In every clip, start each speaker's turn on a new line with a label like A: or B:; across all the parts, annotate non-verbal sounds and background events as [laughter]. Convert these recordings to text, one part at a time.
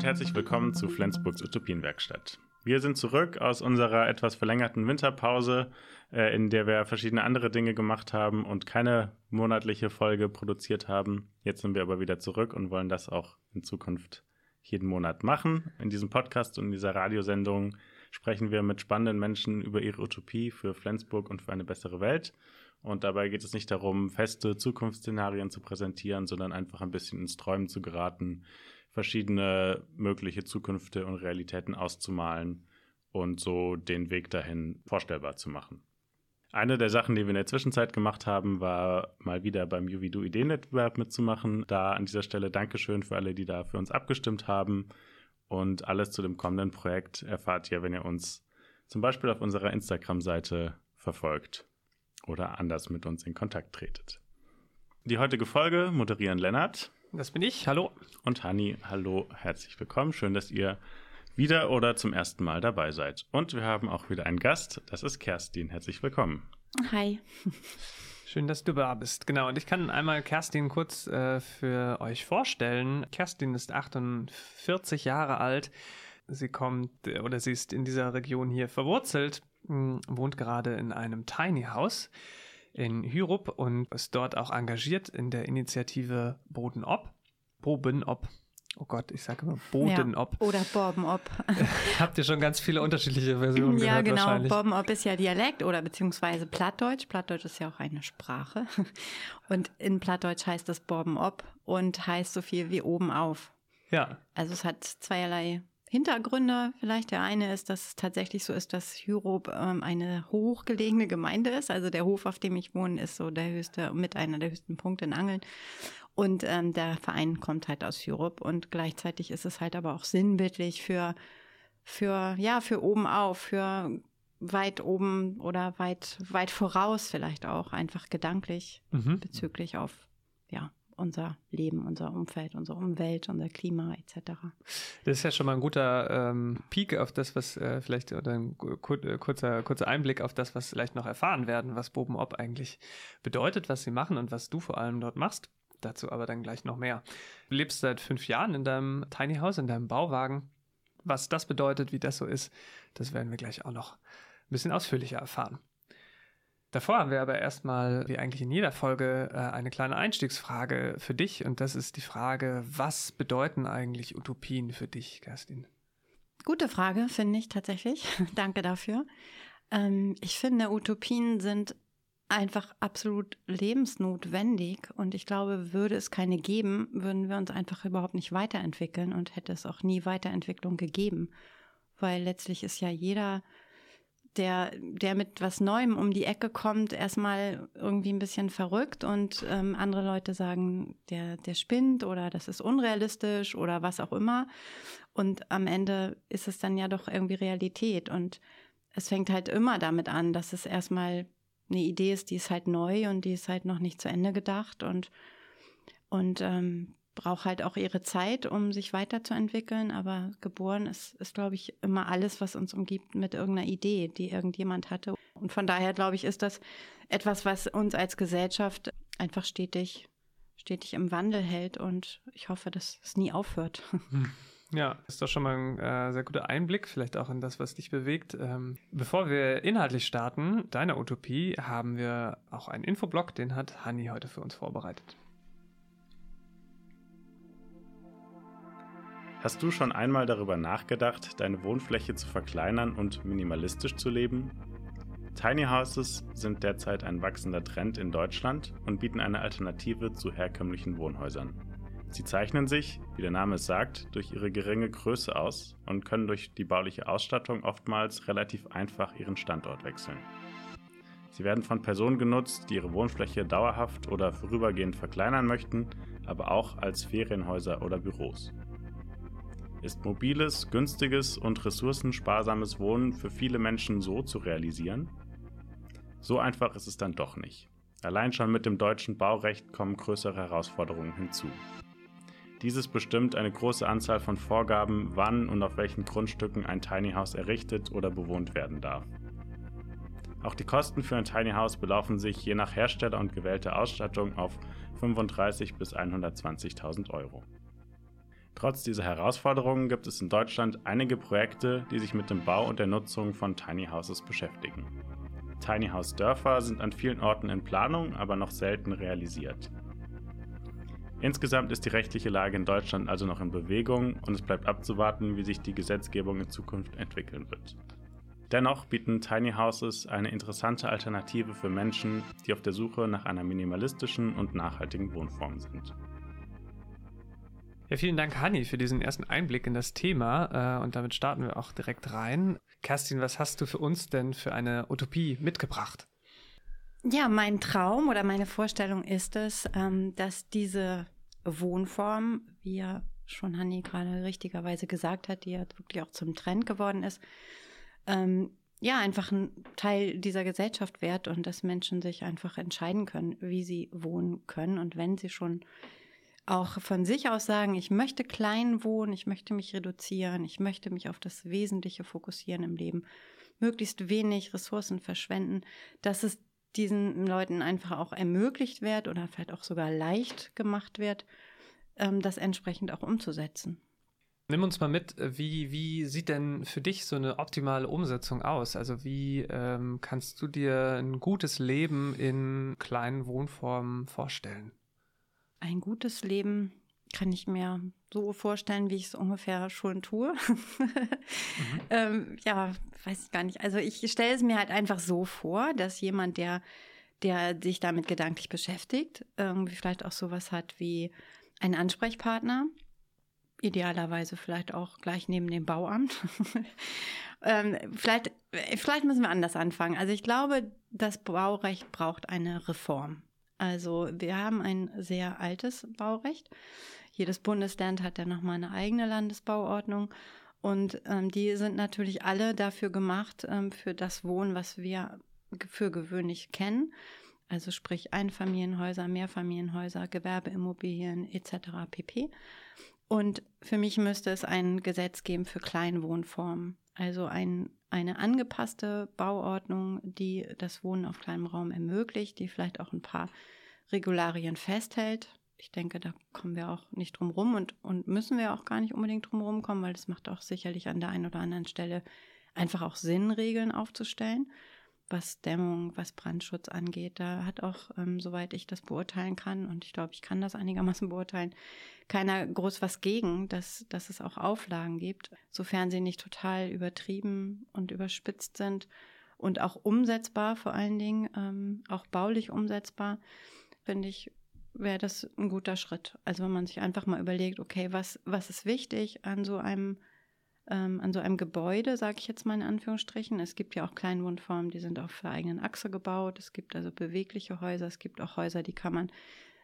A: und herzlich willkommen zu Flensburgs Utopienwerkstatt. Wir sind zurück aus unserer etwas verlängerten Winterpause, äh, in der wir verschiedene andere Dinge gemacht haben und keine monatliche Folge produziert haben. Jetzt sind wir aber wieder zurück und wollen das auch in Zukunft jeden Monat machen. In diesem Podcast und in dieser Radiosendung sprechen wir mit spannenden Menschen über ihre Utopie für Flensburg und für eine bessere Welt. Und dabei geht es nicht darum, feste Zukunftsszenarien zu präsentieren, sondern einfach ein bisschen ins Träumen zu geraten, verschiedene mögliche Zukünfte und Realitäten auszumalen und so den Weg dahin vorstellbar zu machen. Eine der Sachen, die wir in der Zwischenzeit gemacht haben, war mal wieder beim UVDO Ideenwettbewerb mitzumachen. Da an dieser Stelle Dankeschön für alle, die da für uns abgestimmt haben. Und alles zu dem kommenden Projekt erfahrt ihr, wenn ihr uns zum Beispiel auf unserer Instagram-Seite verfolgt oder anders mit uns in Kontakt tretet. Die heutige Folge moderieren Lennart.
B: Das bin ich. Hallo.
A: Und Hani. Hallo, herzlich willkommen. Schön, dass ihr wieder oder zum ersten Mal dabei seid. Und wir haben auch wieder einen Gast. Das ist Kerstin. Herzlich willkommen.
C: Hi.
B: Schön, dass du da bist. Genau, und ich kann einmal Kerstin kurz äh, für euch vorstellen. Kerstin ist 48 Jahre alt. Sie kommt oder sie ist in dieser Region hier verwurzelt wohnt gerade in einem Tiny House in Hyrup und ist dort auch engagiert in der Initiative Bodenop. Bobenop. Oh Gott, ich sage immer Bodenop.
C: Ja, oder Bobenop. [laughs]
B: Habt ihr schon ganz viele unterschiedliche Versionen
C: ja,
B: gehört
C: genau.
B: wahrscheinlich.
C: Bobenop ist ja Dialekt oder beziehungsweise Plattdeutsch. Plattdeutsch ist ja auch eine Sprache. [laughs] Und in Plattdeutsch heißt das Bobenop und heißt so viel wie oben auf.
B: Ja.
C: Also es hat zweierlei Hintergründe. Vielleicht der eine ist, dass es tatsächlich so ist, dass Hyrup ähm, eine hochgelegene Gemeinde ist. Also der Hof, auf dem ich wohne, ist so der höchste, mit einer der höchsten Punkte in Angeln. Und ähm, der Verein kommt halt aus Hyrup und gleichzeitig ist es halt aber auch sinnbildlich für, für, ja, für oben auf, für weit oben oder weit, weit voraus vielleicht auch, einfach gedanklich
B: Mhm.
C: bezüglich auf, ja, unser Leben, unser Umfeld, unsere Umwelt, unser Klima etc.
B: Das ist ja schon mal ein guter ähm, Peak auf das, was äh, vielleicht, oder ein äh, kurzer, kurzer Einblick auf das, was vielleicht noch erfahren werden, was Bobenop eigentlich bedeutet, was sie machen und was du vor allem dort machst. Dazu aber dann gleich noch mehr. Du lebst seit fünf Jahren in deinem Tiny House, in deinem Bauwagen. Was das bedeutet, wie das so ist, das werden wir gleich auch noch ein bisschen ausführlicher erfahren. Davor haben wir aber erstmal, wie eigentlich in jeder Folge, äh, eine kleine Einstiegsfrage für dich. Und das ist die Frage, was bedeuten eigentlich Utopien für dich, Kerstin?
C: Gute Frage, finde ich tatsächlich. [laughs] Danke dafür. Ähm, ich finde, Utopien sind einfach absolut lebensnotwendig und ich glaube, würde es keine geben, würden wir uns einfach überhaupt nicht weiterentwickeln und hätte es auch nie Weiterentwicklung gegeben, weil letztlich ist ja jeder, der, der mit was Neuem um die Ecke kommt, erstmal irgendwie ein bisschen verrückt und ähm, andere Leute sagen, der, der spinnt oder das ist unrealistisch oder was auch immer. Und am Ende ist es dann ja doch irgendwie Realität und es fängt halt immer damit an, dass es erstmal eine Idee ist, die ist halt neu und die ist halt noch nicht zu Ende gedacht und, und ähm, braucht halt auch ihre Zeit, um sich weiterzuentwickeln. Aber geboren ist, ist, glaube ich, immer alles, was uns umgibt, mit irgendeiner Idee, die irgendjemand hatte. Und von daher, glaube ich, ist das etwas, was uns als Gesellschaft einfach stetig, stetig im Wandel hält. Und ich hoffe, dass es nie aufhört. [laughs]
B: Ja, ist doch schon mal ein äh, sehr guter Einblick, vielleicht auch in das, was dich bewegt. Ähm, bevor wir inhaltlich starten, deiner Utopie, haben wir auch einen Infoblog, den hat Hanni heute für uns vorbereitet.
A: Hast du schon einmal darüber nachgedacht, deine Wohnfläche zu verkleinern und minimalistisch zu leben? Tiny Houses sind derzeit ein wachsender Trend in Deutschland und bieten eine Alternative zu herkömmlichen Wohnhäusern. Sie zeichnen sich, wie der Name es sagt, durch ihre geringe Größe aus und können durch die bauliche Ausstattung oftmals relativ einfach ihren Standort wechseln. Sie werden von Personen genutzt, die ihre Wohnfläche dauerhaft oder vorübergehend verkleinern möchten, aber auch als Ferienhäuser oder Büros. Ist mobiles, günstiges und ressourcensparsames Wohnen für viele Menschen so zu realisieren? So einfach ist es dann doch nicht. Allein schon mit dem deutschen Baurecht kommen größere Herausforderungen hinzu. Dieses bestimmt eine große Anzahl von Vorgaben, wann und auf welchen Grundstücken ein Tiny House errichtet oder bewohnt werden darf. Auch die Kosten für ein Tiny House belaufen sich je nach Hersteller und gewählter Ausstattung auf 35.000 bis 120.000 Euro. Trotz dieser Herausforderungen gibt es in Deutschland einige Projekte, die sich mit dem Bau und der Nutzung von Tiny Houses beschäftigen. Tiny House Dörfer sind an vielen Orten in Planung, aber noch selten realisiert. Insgesamt ist die rechtliche Lage in Deutschland also noch in Bewegung und es bleibt abzuwarten, wie sich die Gesetzgebung in Zukunft entwickeln wird. Dennoch bieten Tiny Houses eine interessante Alternative für Menschen, die auf der Suche nach einer minimalistischen und nachhaltigen Wohnform sind.
B: Ja, vielen Dank, Hanni, für diesen ersten Einblick in das Thema. Äh, und damit starten wir auch direkt rein. Kerstin, was hast du für uns denn für eine Utopie mitgebracht?
C: Ja, mein Traum oder meine Vorstellung ist es, ähm, dass diese Wohnform, wie ja schon Hanni gerade richtigerweise gesagt hat, die ja wirklich auch zum Trend geworden ist, ähm, ja, einfach ein Teil dieser Gesellschaft wird und dass Menschen sich einfach entscheiden können, wie sie wohnen können. Und wenn sie schon auch von sich aus sagen, ich möchte klein wohnen, ich möchte mich reduzieren, ich möchte mich auf das Wesentliche fokussieren im Leben, möglichst wenig Ressourcen verschwenden, dass es diesen Leuten einfach auch ermöglicht wird oder vielleicht auch sogar leicht gemacht wird, ähm, das entsprechend auch umzusetzen.
B: Nimm uns mal mit, wie, wie sieht denn für dich so eine optimale Umsetzung aus? Also wie ähm, kannst du dir ein gutes Leben in kleinen Wohnformen vorstellen?
C: Ein gutes Leben kann ich mir so vorstellen, wie ich es ungefähr schon tue. [laughs] mhm. ähm, ja, weiß ich gar nicht. Also ich stelle es mir halt einfach so vor, dass jemand, der, der sich damit gedanklich beschäftigt, irgendwie vielleicht auch sowas hat wie einen Ansprechpartner, idealerweise vielleicht auch gleich neben dem Bauamt. [laughs] ähm, vielleicht, vielleicht müssen wir anders anfangen. Also ich glaube, das Baurecht braucht eine Reform. Also wir haben ein sehr altes Baurecht. Jedes Bundesland hat ja nochmal eine eigene Landesbauordnung. Und ähm, die sind natürlich alle dafür gemacht, ähm, für das Wohnen, was wir für gewöhnlich kennen. Also sprich Einfamilienhäuser, Mehrfamilienhäuser, Gewerbeimmobilien etc. pp. Und für mich müsste es ein Gesetz geben für Kleinwohnformen. Also ein, eine angepasste Bauordnung, die das Wohnen auf kleinem Raum ermöglicht, die vielleicht auch ein paar Regularien festhält. Ich denke, da kommen wir auch nicht drum rum und, und müssen wir auch gar nicht unbedingt drum rumkommen, weil das macht auch sicherlich an der einen oder anderen Stelle einfach auch Sinn, Regeln aufzustellen, was Dämmung, was Brandschutz angeht. Da hat auch, ähm, soweit ich das beurteilen kann, und ich glaube, ich kann das einigermaßen beurteilen, keiner groß was gegen, dass, dass es auch Auflagen gibt, sofern sie nicht total übertrieben und überspitzt sind und auch umsetzbar vor allen Dingen, ähm, auch baulich umsetzbar finde ich, wäre das ein guter Schritt. Also wenn man sich einfach mal überlegt, okay, was, was ist wichtig an so einem, ähm, an so einem Gebäude, sage ich jetzt mal in Anführungsstrichen. Es gibt ja auch Kleinwohnformen, die sind auf der eigenen Achse gebaut. Es gibt also bewegliche Häuser. Es gibt auch Häuser, die kann man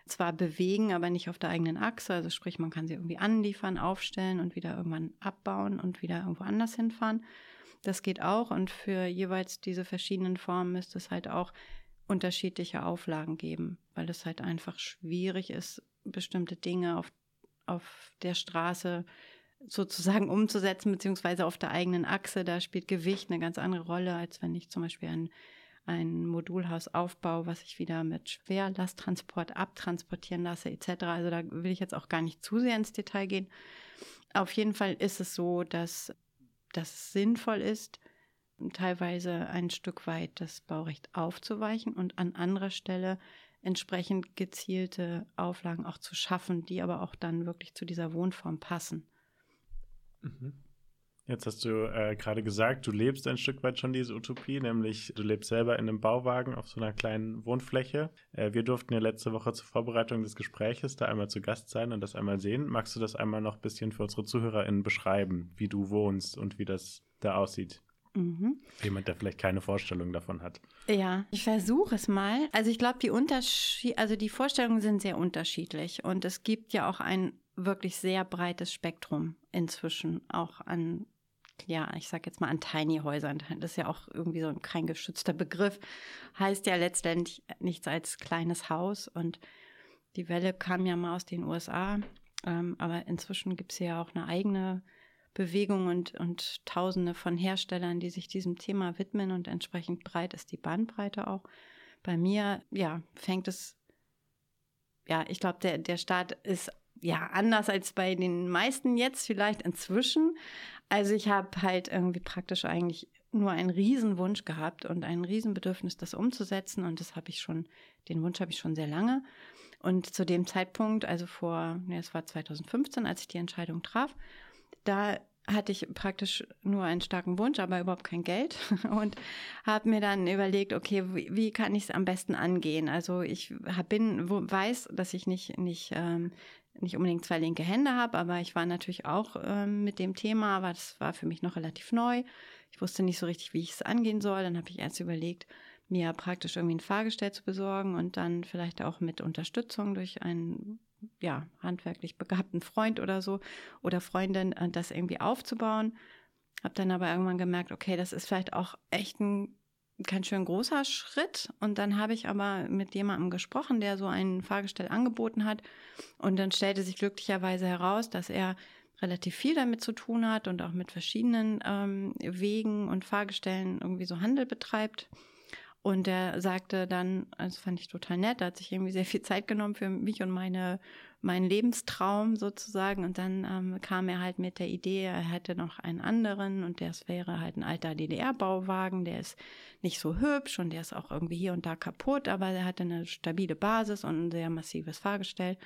C: zwar bewegen, aber nicht auf der eigenen Achse. Also sprich, man kann sie irgendwie anliefern, aufstellen und wieder irgendwann abbauen und wieder irgendwo anders hinfahren. Das geht auch und für jeweils diese verschiedenen Formen müsste es halt auch unterschiedliche Auflagen geben, weil es halt einfach schwierig ist, bestimmte Dinge auf, auf der Straße sozusagen umzusetzen, beziehungsweise auf der eigenen Achse. Da spielt Gewicht eine ganz andere Rolle, als wenn ich zum Beispiel ein, ein Modulhaus aufbaue, was ich wieder mit Schwerlasttransport abtransportieren lasse, etc. Also da will ich jetzt auch gar nicht zu sehr ins Detail gehen. Auf jeden Fall ist es so, dass, es sinnvoll ist, teilweise ein Stück weit das Baurecht aufzuweichen und an anderer Stelle entsprechend gezielte Auflagen auch zu schaffen, die aber auch dann wirklich zu dieser Wohnform passen.
A: Mhm. Jetzt hast du äh, gerade gesagt, du lebst ein Stück weit schon diese Utopie, nämlich du lebst selber in einem Bauwagen auf so einer kleinen Wohnfläche. Äh, wir durften ja letzte Woche zur Vorbereitung des Gespräches da einmal zu Gast sein und das einmal sehen. Magst du das einmal noch ein bisschen für unsere ZuhörerInnen beschreiben, wie du wohnst und wie das da aussieht? Mhm. Jemand, der vielleicht keine Vorstellung davon hat.
C: Ja, ich versuche es mal. Also ich glaube, die Unterschied, also die Vorstellungen sind sehr unterschiedlich und es gibt ja auch ein wirklich sehr breites Spektrum inzwischen auch an ja, ich sag jetzt mal an Tiny Häusern. Das ist ja auch irgendwie so kein geschützter Begriff. Heißt ja letztendlich nichts als kleines Haus. Und die Welle kam ja mal aus den USA. Ähm, aber inzwischen gibt es ja auch eine eigene Bewegung und, und Tausende von Herstellern, die sich diesem Thema widmen und entsprechend breit ist die Bandbreite auch. Bei mir, ja, fängt es, ja, ich glaube, der, der Start ist ja anders als bei den meisten jetzt vielleicht inzwischen. Also ich habe halt irgendwie praktisch eigentlich nur einen Riesenwunsch gehabt und ein Riesenbedürfnis, das umzusetzen. Und das habe ich schon, den Wunsch habe ich schon sehr lange. Und zu dem Zeitpunkt, also vor, ne, es war 2015, als ich die Entscheidung traf, da hatte ich praktisch nur einen starken Wunsch, aber überhaupt kein Geld [laughs] und habe mir dann überlegt, okay, wie, wie kann ich es am besten angehen? Also ich hab, bin, weiß, dass ich nicht nicht ähm, nicht unbedingt zwei linke Hände habe, aber ich war natürlich auch ähm, mit dem Thema, aber das war für mich noch relativ neu. Ich wusste nicht so richtig, wie ich es angehen soll. Dann habe ich erst überlegt, mir praktisch irgendwie ein Fahrgestell zu besorgen und dann vielleicht auch mit Unterstützung durch einen ja, handwerklich begabten Freund oder so oder Freundin äh, das irgendwie aufzubauen. Habe dann aber irgendwann gemerkt, okay, das ist vielleicht auch echt ein ganz schön großer Schritt. Und dann habe ich aber mit jemandem gesprochen, der so ein Fahrgestell angeboten hat. Und dann stellte sich glücklicherweise heraus, dass er relativ viel damit zu tun hat und auch mit verschiedenen ähm, Wegen und Fahrgestellen irgendwie so Handel betreibt. Und er sagte dann, das fand ich total nett, er hat sich irgendwie sehr viel Zeit genommen für mich und meine, meinen Lebenstraum sozusagen. Und dann ähm, kam er halt mit der Idee, er hätte noch einen anderen und das wäre halt ein alter DDR-Bauwagen, der ist nicht so hübsch und der ist auch irgendwie hier und da kaputt, aber er hatte eine stabile Basis und ein sehr massives Fahrgestell.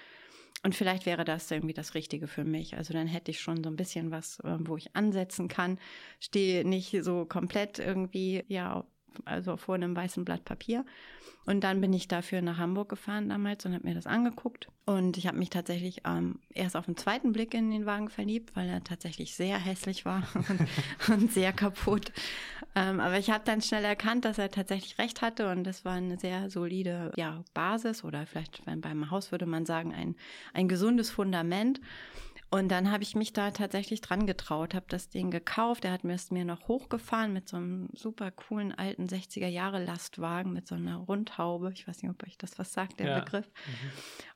C: Und vielleicht wäre das irgendwie das Richtige für mich. Also dann hätte ich schon so ein bisschen was, äh, wo ich ansetzen kann. Stehe nicht so komplett irgendwie, ja, also vor einem weißen Blatt Papier. Und dann bin ich dafür nach Hamburg gefahren damals und habe mir das angeguckt. Und ich habe mich tatsächlich ähm, erst auf den zweiten Blick in den Wagen verliebt, weil er tatsächlich sehr hässlich war [laughs] und, und sehr kaputt. Ähm, aber ich habe dann schnell erkannt, dass er tatsächlich recht hatte und das war eine sehr solide ja, Basis oder vielleicht beim Haus würde man sagen ein, ein gesundes Fundament. Und dann habe ich mich da tatsächlich dran getraut, habe das Ding gekauft. Er hat mir es mir noch hochgefahren mit so einem super coolen alten 60er Jahre Lastwagen mit so einer Rundhaube. Ich weiß nicht, ob euch das was sagt, der ja. Begriff. Mhm.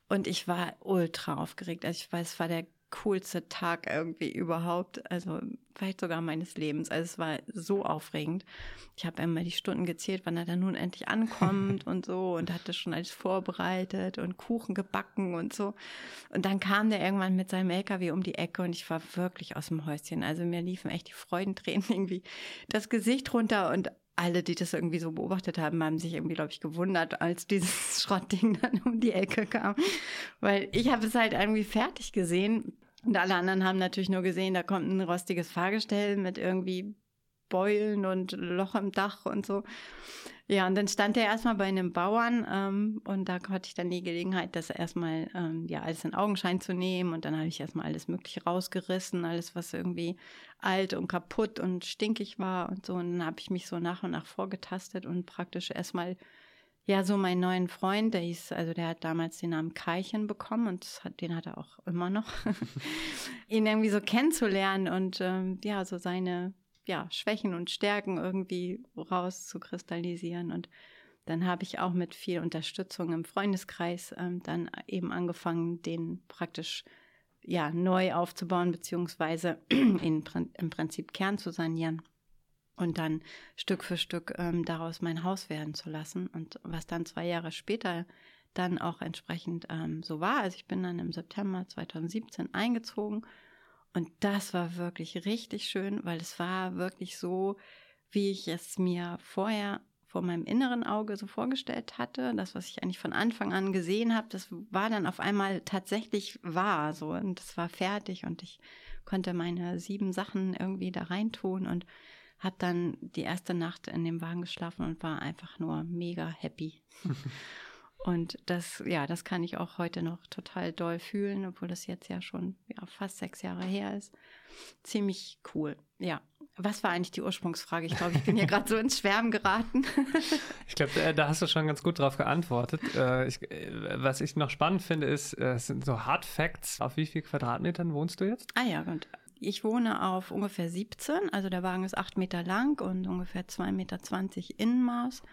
C: Und ich war ultra aufgeregt. Also ich weiß, es war der coolste Tag irgendwie überhaupt, also vielleicht sogar meines Lebens. Also es war so aufregend. Ich habe immer die Stunden gezählt, wann er dann nun endlich ankommt [laughs] und so und hatte schon alles vorbereitet und Kuchen gebacken und so. Und dann kam der irgendwann mit seinem LKW um die Ecke und ich war wirklich aus dem Häuschen. Also mir liefen echt die Freudentränen [laughs] irgendwie das Gesicht runter und alle, die das irgendwie so beobachtet haben, haben sich irgendwie, glaube ich, gewundert, als dieses [laughs] Schrottding dann um die Ecke kam. Weil ich habe es halt irgendwie fertig gesehen und alle anderen haben natürlich nur gesehen, da kommt ein rostiges Fahrgestell mit irgendwie Beulen und Loch im Dach und so. Ja, und dann stand er erstmal bei einem Bauern ähm, und da hatte ich dann die Gelegenheit, das erstmal ähm, ja alles in Augenschein zu nehmen und dann habe ich erstmal alles Mögliche rausgerissen, alles was irgendwie alt und kaputt und stinkig war und so. Und dann habe ich mich so nach und nach vorgetastet und praktisch erstmal ja, so meinen neuen Freund, der hieß, also der hat damals den Namen Keichen bekommen und hat, den hat er auch immer noch, [laughs] [laughs] ihn irgendwie so kennenzulernen und ähm, ja, so seine ja, Schwächen und Stärken irgendwie rauszukristallisieren. Und dann habe ich auch mit viel Unterstützung im Freundeskreis ähm, dann eben angefangen, den praktisch ja neu aufzubauen, beziehungsweise [clears throat] in, im Prinzip Kern zu sanieren und dann Stück für Stück ähm, daraus mein Haus werden zu lassen. Und was dann zwei Jahre später dann auch entsprechend ähm, so war. Also ich bin dann im September 2017 eingezogen und das war wirklich richtig schön, weil es war wirklich so, wie ich es mir vorher vor meinem inneren Auge so vorgestellt hatte. Das, was ich eigentlich von Anfang an gesehen habe, das war dann auf einmal tatsächlich wahr. So und es war fertig und ich konnte meine sieben Sachen irgendwie da reintun und habe dann die erste Nacht in dem Wagen geschlafen und war einfach nur mega happy. [laughs] und das, ja, das kann ich auch heute noch total doll fühlen, obwohl das jetzt ja schon ja, fast sechs Jahre her ist. Ziemlich cool, ja. Was war eigentlich die Ursprungsfrage? Ich glaube, ich bin hier [laughs] gerade so ins Schwärmen geraten.
B: ich glaube, äh, da hast du schon ganz gut drauf geantwortet. Äh, ich, äh, was ich noch spannend finde, ist, es sind so Hard Facts. Auf wie viel Quadratmetern wohnst du jetzt?
C: Ah ja, und ich wohne auf ungefähr 17, also der Wagen ist 8 Meter lang und ungefähr 2,20 Meter Innenmaß.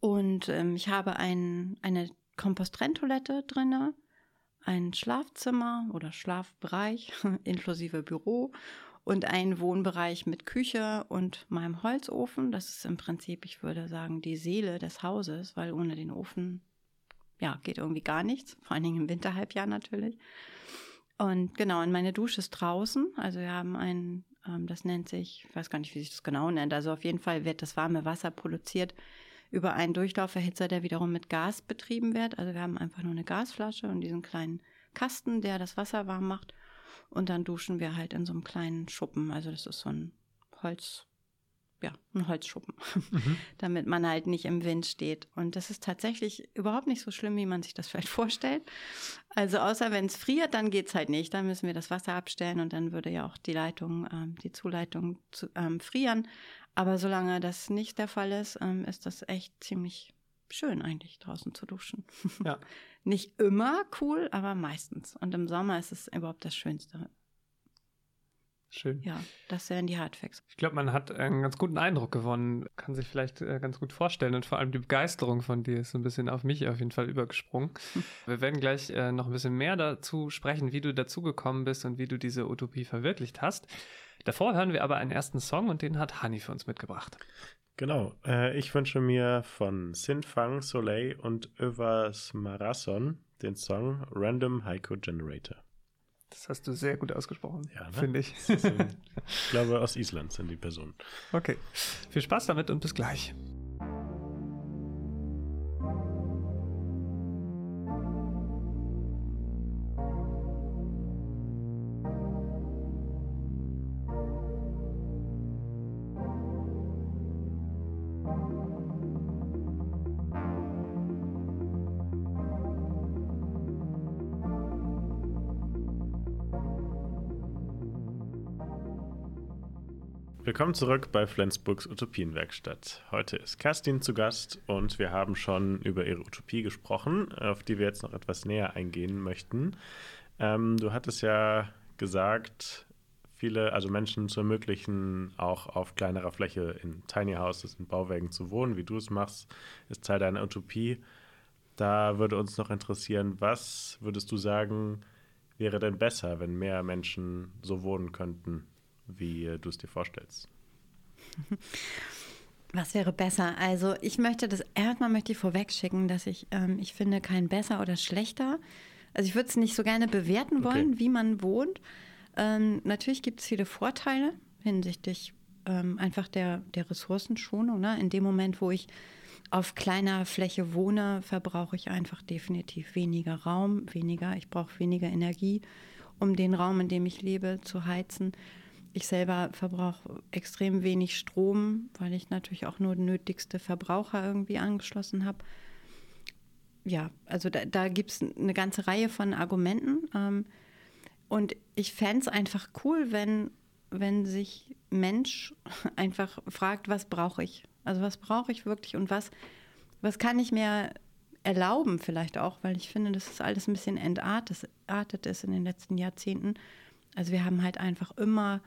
C: Und ähm, ich habe ein, eine Kompostrenntoilette drinne, ein Schlafzimmer oder Schlafbereich [laughs] inklusive Büro und einen Wohnbereich mit Küche und meinem Holzofen. Das ist im Prinzip, ich würde sagen, die Seele des Hauses, weil ohne den Ofen ja, geht irgendwie gar nichts, vor allen Dingen im Winterhalbjahr natürlich. Und genau, und meine Dusche ist draußen. Also wir haben ein, ähm, das nennt sich, ich weiß gar nicht, wie sich das genau nennt. Also auf jeden Fall wird das warme Wasser produziert über einen Durchlauferhitzer, der wiederum mit Gas betrieben wird. Also wir haben einfach nur eine Gasflasche und diesen kleinen Kasten, der das Wasser warm macht. Und dann duschen wir halt in so einem kleinen Schuppen. Also das ist so ein Holz, ja, ein Holzschuppen, mhm. [laughs] damit man halt nicht im Wind steht. Und das ist tatsächlich überhaupt nicht so schlimm, wie man sich das vielleicht vorstellt. Also außer wenn es friert, dann geht es halt nicht. Dann müssen wir das Wasser abstellen und dann würde ja auch die Leitung, ähm, die Zuleitung zu, ähm, frieren. Aber solange das nicht der Fall ist, ähm, ist das echt ziemlich schön eigentlich draußen zu duschen. Ja. [laughs] nicht immer cool, aber meistens. Und im Sommer ist es überhaupt das Schönste.
B: Schön.
C: Ja, das wären die Hardfacts.
B: Ich glaube, man hat einen ganz guten Eindruck gewonnen, kann sich vielleicht äh, ganz gut vorstellen und vor allem die Begeisterung von dir ist so ein bisschen auf mich auf jeden Fall übergesprungen. Hm. [laughs] Wir werden gleich äh, noch ein bisschen mehr dazu sprechen, wie du dazugekommen bist und wie du diese Utopie verwirklicht hast. Davor hören wir aber einen ersten Song und den hat Hani für uns mitgebracht.
A: Genau, äh, ich wünsche mir von Sinfang Soleil und Övers Marasson den Song Random Haiku Generator.
B: Das hast du sehr gut ausgesprochen,
A: ja, ne?
B: finde ich.
A: ich [laughs] glaube, aus Island sind die Personen.
B: Okay, viel Spaß damit und bis gleich.
A: Willkommen zurück bei Flensburgs Utopienwerkstatt. Heute ist Kerstin zu Gast und wir haben schon über ihre Utopie gesprochen, auf die wir jetzt noch etwas näher eingehen möchten. Ähm, du hattest ja gesagt, viele, also Menschen zu ermöglichen, auch auf kleinerer Fläche in Tiny Houses, in Bauwerken zu wohnen, wie du es machst, ist Teil deiner Utopie. Da würde uns noch interessieren, was würdest du sagen, wäre denn besser, wenn mehr Menschen so wohnen könnten? Wie du es dir vorstellst. [laughs]
C: Was wäre besser? Also ich möchte das erstmal möchte ich vorweg schicken, dass ich, ähm, ich finde kein besser oder schlechter. Also ich würde es nicht so gerne bewerten wollen, okay. wie man wohnt. Ähm, natürlich gibt es viele Vorteile hinsichtlich ähm, einfach der, der Ressourcenschonung. Ne? In dem Moment, wo ich auf kleiner Fläche wohne, verbrauche ich einfach definitiv weniger Raum, weniger, ich brauche weniger Energie, um den Raum, in dem ich lebe, zu heizen. Ich selber verbrauche extrem wenig Strom, weil ich natürlich auch nur nötigste Verbraucher irgendwie angeschlossen habe. Ja, also da, da gibt es eine ganze Reihe von Argumenten. Ähm, und ich fände es einfach cool, wenn, wenn sich Mensch [laughs] einfach fragt, was brauche ich? Also was brauche ich wirklich und was, was kann ich mir erlauben vielleicht auch, weil ich finde, dass das alles ein bisschen entartet ist in den letzten Jahrzehnten. Also wir haben halt einfach immer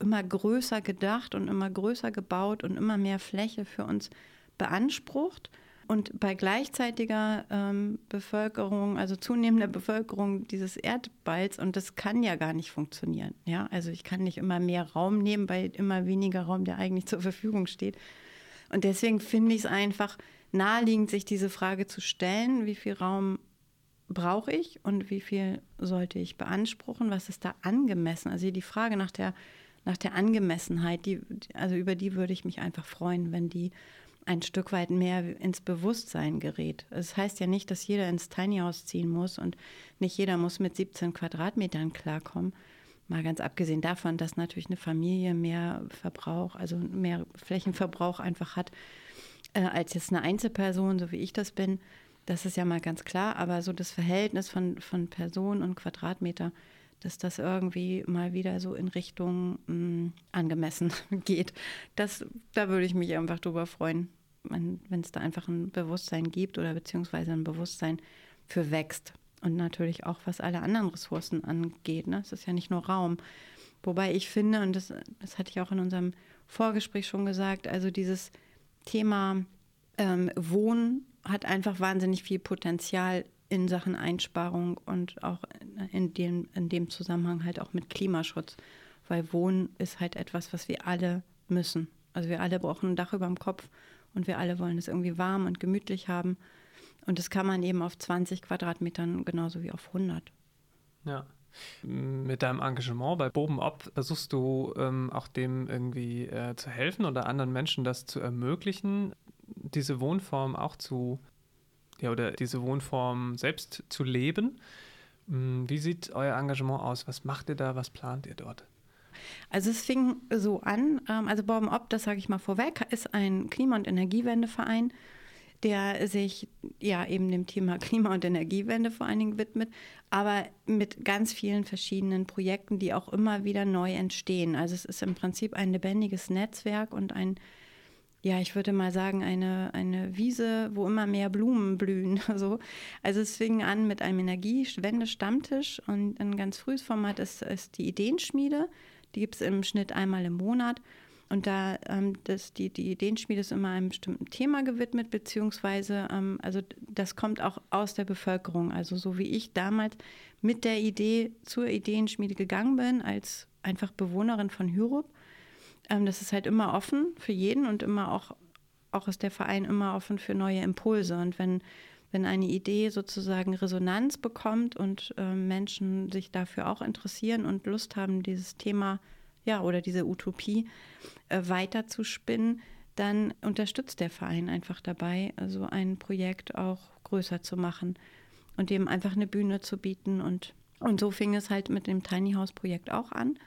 C: immer größer gedacht und immer größer gebaut und immer mehr Fläche für uns beansprucht. Und bei gleichzeitiger ähm, Bevölkerung, also zunehmender Bevölkerung dieses Erdballs, und das kann ja gar nicht funktionieren. Ja, also ich kann nicht immer mehr Raum nehmen bei immer weniger Raum, der eigentlich zur Verfügung steht. Und deswegen finde ich es einfach naheliegend, sich diese Frage zu stellen, wie viel Raum brauche ich und wie viel sollte ich beanspruchen, was ist da angemessen? Also die Frage nach der nach der Angemessenheit, die, also über die würde ich mich einfach freuen, wenn die ein Stück weit mehr ins Bewusstsein gerät. Es das heißt ja nicht, dass jeder ins Tiny House ziehen muss und nicht jeder muss mit 17 Quadratmetern klarkommen. Mal ganz abgesehen davon, dass natürlich eine Familie mehr Verbrauch, also mehr Flächenverbrauch einfach hat, äh, als jetzt eine Einzelperson, so wie ich das bin. Das ist ja mal ganz klar. Aber so das Verhältnis von, von Person und Quadratmeter dass das irgendwie mal wieder so in Richtung mh, mm, angemessen [laughs] geht. Das, da würde ich mich einfach drüber freuen, wenn es da einfach ein Bewusstsein gibt oder beziehungsweise ein Bewusstsein für wächst. Und natürlich auch, was alle anderen Ressourcen angeht. Ne? Es ist ja nicht nur Raum. Wobei ich finde, und das, das hatte ich auch in unserem Vorgespräch schon gesagt, also dieses Thema ähm, Wohnen hat einfach wahnsinnig viel Potenzial in Sachen Einsparung und auch in dem, in dem Zusammenhang halt auch mit Klimaschutz. Weil Wohnen ist halt etwas, was wir alle müssen. Also wir alle brauchen ein Dach über dem Kopf und wir alle wollen es irgendwie warm und gemütlich haben. Und das kann man eben auf 20 Quadratmetern genauso wie auf 100.
B: Ja. Mit deinem Engagement bei Boben Ob versuchst du ähm, auch dem irgendwie äh, zu helfen oder anderen Menschen das zu ermöglichen, diese Wohnform auch zu, ja, oder diese Wohnform selbst zu leben. Hm, wie sieht euer Engagement aus? Was macht ihr da? Was plant ihr dort?
C: Also es fing so an, ähm, also Boben Ob, das sage ich mal vorweg, ist ein Klima- und Energiewendeverein der sich ja eben dem Thema [laughs] Klima- und Energiewende vor allen Dingen widmet, aber mit ganz vielen verschiedenen Projekten, die auch immer wieder neu entstehen. Also es ist im Prinzip ein lebendiges Netzwerk und ein, ja, ich würde mal sagen, eine, eine Wiese, wo immer mehr Blumen blühen. [laughs] So. Also es fing an mit einem Energiewende-Stammtisch und ein ganz frühes Format ist, ist die Ideenschmiede. Die gibt es im Schnitt einmal im Monat. Und da ähm, das, die, die Ideenschmiede ist immer einem bestimmten Thema gewidmet, beziehungsweise, ähm, also das kommt auch aus der Bevölkerung. Also so wie ich damals mit der Idee zur Ideenschmiede gegangen bin, als einfach Bewohnerin von Hyrup. Ähm, das ist halt immer offen für jeden und immer auch, auch ist der Verein immer offen für neue Impulse. Und wenn, wenn eine Idee sozusagen Resonanz bekommt und äh, Menschen sich dafür auch interessieren und Lust haben, dieses Thema ja, oder diese Utopie äh, weiter zu spinnen, dann unterstützt der Verein einfach dabei, also ein Projekt auch größer zu machen und dem einfach eine Bühne zu bieten. Und, und so fing es halt mit dem Tiny House Projekt auch an.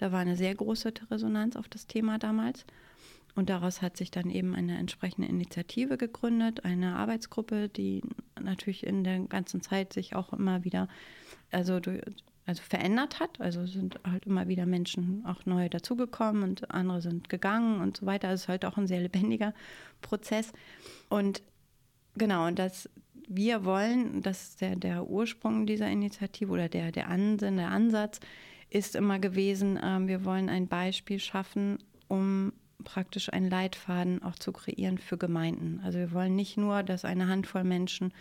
C: Da war eine sehr große Resonanz auf das Thema damals. Und daraus hat sich dann eben eine entsprechende Initiative gegründet, eine Arbeitsgruppe, die natürlich in der ganzen Zeit sich auch immer wieder, also also verändert hat. Also sind halt immer wieder Menschen auch neu dazugekommen und andere sind gegangen und so weiter. Es ist halt auch ein sehr lebendiger Prozess. Und genau, und das wir wollen, dass der, der Ursprung dieser Initiative oder der, der Ansinn, der Ansatz ist immer gewesen, äh, wir wollen ein Beispiel schaffen, um praktisch einen Leitfaden auch zu kreieren für Gemeinden. Also wir wollen nicht nur, dass eine Handvoll Menschen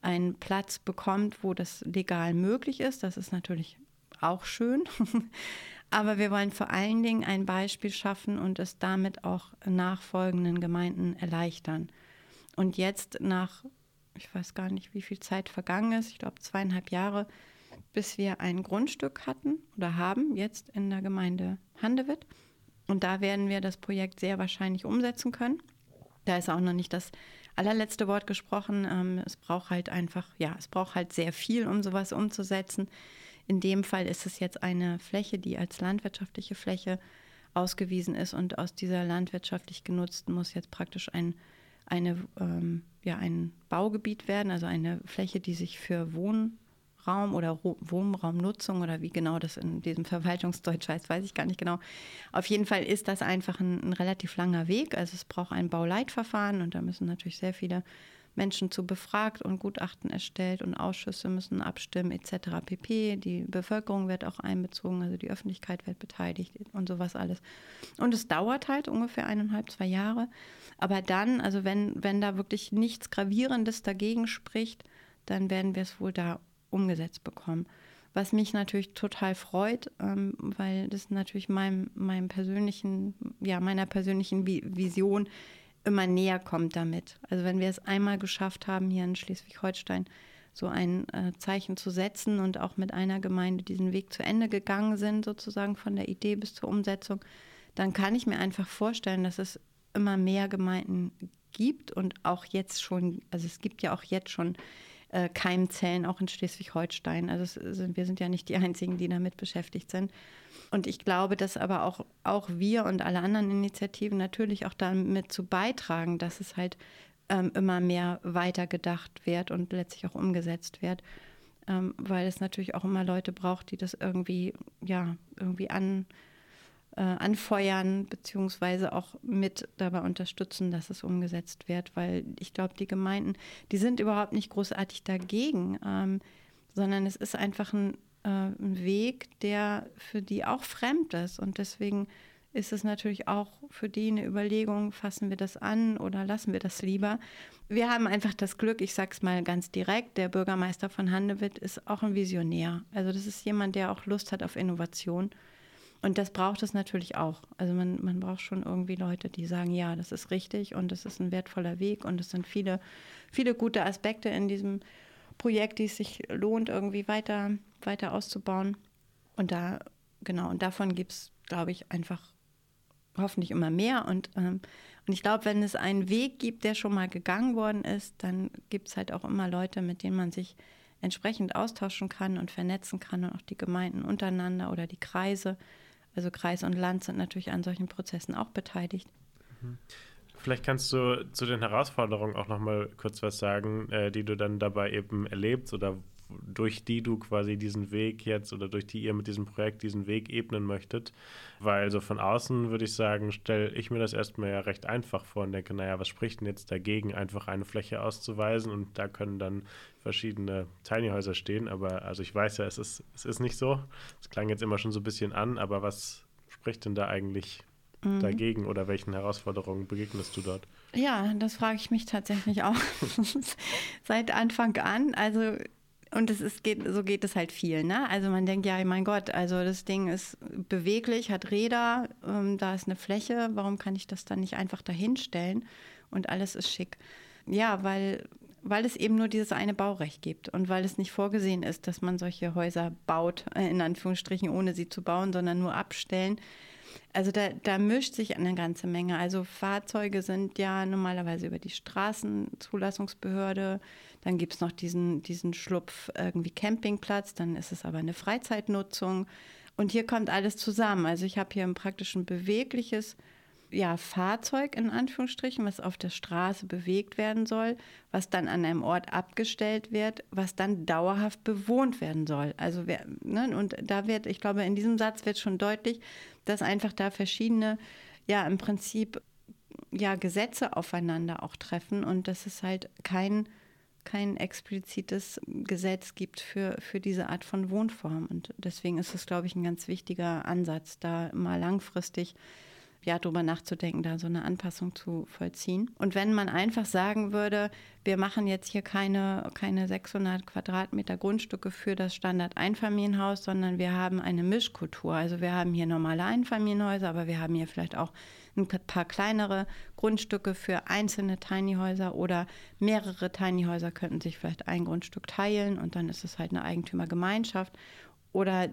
C: einen Platz bekommt, wo das legal möglich ist. Das ist natürlich auch schön. [laughs] Aber wir wollen vor allen Dingen ein Beispiel schaffen und es damit auch nachfolgenden Gemeinden erleichtern. Und jetzt nach, ich weiß gar nicht, wie viel Zeit vergangen ist, ich glaube zweieinhalb Jahre, bis wir ein Grundstück hatten oder haben, jetzt in der Gemeinde Handewitt. Und da werden wir das Projekt sehr wahrscheinlich umsetzen können. Da ist auch noch nicht das allerletzte Wort gesprochen. Ähm, es braucht halt einfach, ja, es braucht halt sehr viel, um sowas umzusetzen. In dem Fall ist es jetzt eine Fläche, die als landwirtschaftliche Fläche ausgewiesen ist und aus dieser landwirtschaftlich genutzten muss jetzt praktisch ein, eine, ähm, ja, ein Baugebiet werden, also eine Fläche, die sich für Wohn Raum oder Wohnraumnutzung oder wie genau das in diesem Verwaltungsdeutsch heißt, weiß ich gar nicht genau. Auf jeden Fall ist das einfach ein, ein relativ langer Weg. Also es braucht ein Bauleitverfahren und da müssen natürlich sehr viele Menschen zu befragt und Gutachten erstellt und Ausschüsse müssen abstimmen etc. pp. Die Bevölkerung wird auch einbezogen, also die Öffentlichkeit wird beteiligt und sowas alles. Und es dauert halt ungefähr eineinhalb, zwei Jahre. Aber dann, also wenn, wenn da wirklich nichts Gravierendes dagegen spricht, dann werden wir es wohl da umgesetzt bekommen. Was mich natürlich total freut, ähm, weil das natürlich meinem, meinem persönlichen, ja, meiner persönlichen Vision immer näher kommt damit. Also wenn wir es einmal geschafft haben, hier in Schleswig-Holstein so ein äh, Zeichen zu setzen und auch mit einer Gemeinde diesen Weg zu Ende gegangen sind, sozusagen von der Idee bis zur Umsetzung, dann kann ich mir einfach vorstellen, dass es immer mehr Gemeinden gibt und auch jetzt schon, also es gibt ja auch jetzt schon äh, Keimzellen, auch in Schleswig-Holstein. Also sind, wir sind ja nicht die Einzigen, die damit beschäftigt sind. Und ich glaube, dass aber auch, auch wir und alle anderen Initiativen natürlich auch damit zu beitragen, dass es halt ähm, immer mehr weitergedacht wird und letztlich auch umgesetzt wird. Ähm, weil es natürlich auch immer Leute braucht, die das irgendwie, ja, irgendwie an, äh, anfeuern, beziehungsweise auch mit dabei unterstützen, dass es umgesetzt wird, weil ich glaube, die Gemeinden, die sind überhaupt nicht großartig dagegen, ähm, sondern es ist einfach ein, äh, ein Weg, der für die auch fremd ist und deswegen ist es natürlich auch für die eine Überlegung, fassen wir das an oder lassen wir das lieber. Wir haben einfach das Glück, ich sage es mal ganz direkt, der Bürgermeister von Handewitt ist auch ein Visionär. Also das ist jemand, der auch Lust hat auf Innovation Und das braucht es natürlich auch. Also man, man braucht schon irgendwie Leute, die sagen, ja, das ist richtig und das ist ein wertvoller Weg und es sind viele, viele gute Aspekte in diesem Projekt, die es sich lohnt, irgendwie weiter, weiter auszubauen. Und da, genau, und davon gibt es, glaube ich, einfach hoffentlich immer mehr. Und, ähm, und ich glaube, wenn es einen Weg gibt, der schon mal gegangen worden ist, dann gibt es halt auch immer Leute, mit denen man sich entsprechend austauschen kann und vernetzen kann und auch die Gemeinden untereinander oder die Kreise. Also Kreis und Land sind natürlich an solchen Prozessen auch beteiligt.
A: Mhm. Vielleicht kannst du zu den Herausforderungen auch noch mal kurz was sagen, äh, die du dann dabei eben erlebst oder durch die du quasi diesen Weg jetzt oder durch die ihr mit diesem Projekt diesen Weg ebnen möchtet. Weil so von außen würde ich sagen, stelle ich mir das erstmal ja recht einfach vor und denke, naja, was spricht denn jetzt dagegen, einfach eine Fläche auszuweisen und da können dann verschiedene Tiny Häuser stehen. Aber also ich weiß ja, es ist, es ist nicht so. Es klang jetzt immer schon so ein bisschen an, aber was spricht denn da eigentlich mhm. dagegen oder welchen Herausforderungen begegnest du dort?
C: Ja, das frage ich mich tatsächlich auch [laughs] seit Anfang an. Also und es ist, geht, so geht es halt viel, ne? Also man denkt, ja, mein Gott, also das Ding ist beweglich, hat Räder, ähm, da ist eine Fläche, warum kann ich das dann nicht einfach dahinstellen und alles ist schick? Ja, weil, weil es eben nur dieses eine Baurecht gibt und weil es nicht vorgesehen ist, dass man solche Häuser baut, äh, in Anführungsstrichen, ohne sie zu bauen, sondern nur abstellen. Also da, da mischt sich eine ganze Menge. Also Fahrzeuge sind ja normalerweise über die Straßenzulassungsbehörde. Dann gibt es noch diesen, diesen Schlupf irgendwie Campingplatz. Dann ist es aber eine Freizeitnutzung. Und hier kommt alles zusammen. Also ich habe hier ein praktisch ein bewegliches ja, Fahrzeug in Anführungsstrichen, was auf der Straße bewegt werden soll, was dann an einem Ort abgestellt wird, was dann dauerhaft bewohnt werden soll. Also wer, ne, und da wird, ich glaube, in diesem Satz wird schon deutlich, dass einfach da verschiedene, ja, im Prinzip ja Gesetze aufeinander auch treffen und dass es halt kein kein explizites Gesetz gibt für, für diese Art von Wohnform. Und deswegen ist es, glaube ich, ein ganz wichtiger Ansatz, da mal langfristig ja, darüber nachzudenken, da so eine Anpassung zu vollziehen. Und wenn man einfach sagen würde, wir machen jetzt hier keine, keine 600 Quadratmeter Grundstücke für das Standard-Einfamilienhaus, sondern wir haben eine Mischkultur. Also wir haben hier normale Einfamilienhäuser, aber wir haben hier vielleicht auch ein paar kleinere Grundstücke für einzelne Tiny-Häuser oder mehrere Tiny-Häuser könnten sich vielleicht ein Grundstück teilen und dann ist es halt eine Eigentümergemeinschaft. Oder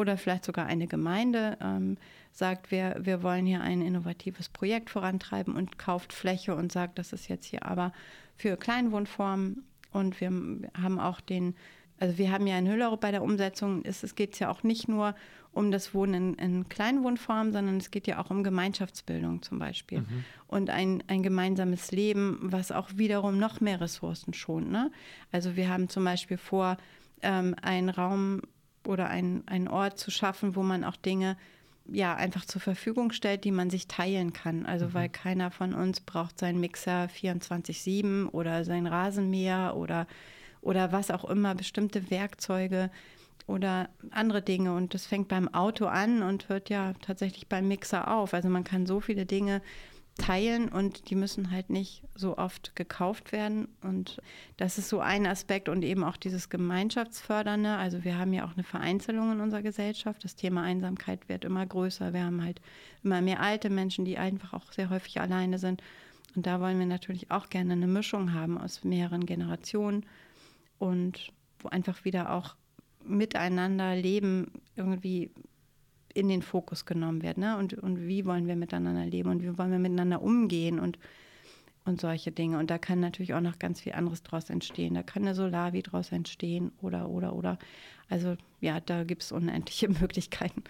C: oder vielleicht sogar eine Gemeinde ähm, sagt, wir, wir wollen hier ein innovatives Projekt vorantreiben und kauft Fläche und sagt, das ist jetzt hier aber für Kleinwohnformen. Und wir haben auch den, also wir haben ja in Hüllerup bei der Umsetzung, es, es geht ja auch nicht nur um das Wohnen in, in Kleinwohnformen, sondern es geht ja auch um Gemeinschaftsbildung zum Beispiel. Mhm. Und ein, ein gemeinsames Leben, was auch wiederum noch mehr Ressourcen schont. Ne? Also wir haben zum Beispiel vor, ähm, einen Raum oder ein, einen Ort zu schaffen, wo man auch Dinge ja einfach zur Verfügung stellt, die man sich teilen kann. Also mhm. weil keiner von uns braucht seinen Mixer 24/7 oder sein Rasenmäher oder oder was auch immer, bestimmte Werkzeuge oder andere Dinge. Und das fängt beim Auto an und hört ja tatsächlich beim Mixer auf. Also man kann so viele Dinge teilen und die müssen halt nicht so oft gekauft werden. Und das ist so ein Aspekt und eben auch dieses Gemeinschaftsfördernde. Also wir haben ja auch eine Vereinzelung in unserer Gesellschaft. Das Thema Einsamkeit wird immer größer. Wir haben halt immer mehr alte Menschen, die einfach auch sehr häufig alleine sind. Und da wollen wir natürlich auch gerne eine Mischung haben aus mehreren Generationen und wo einfach wieder auch miteinander leben irgendwie in den Fokus genommen wird. Ne? Und, und wie wollen wir miteinander leben und wie wollen wir miteinander umgehen und, und solche Dinge. Und da kann natürlich auch noch ganz viel anderes draus entstehen. Da kann eine Solavi draus entstehen oder, oder, oder. Also ja, da gibt es unendliche [laughs] Möglichkeiten.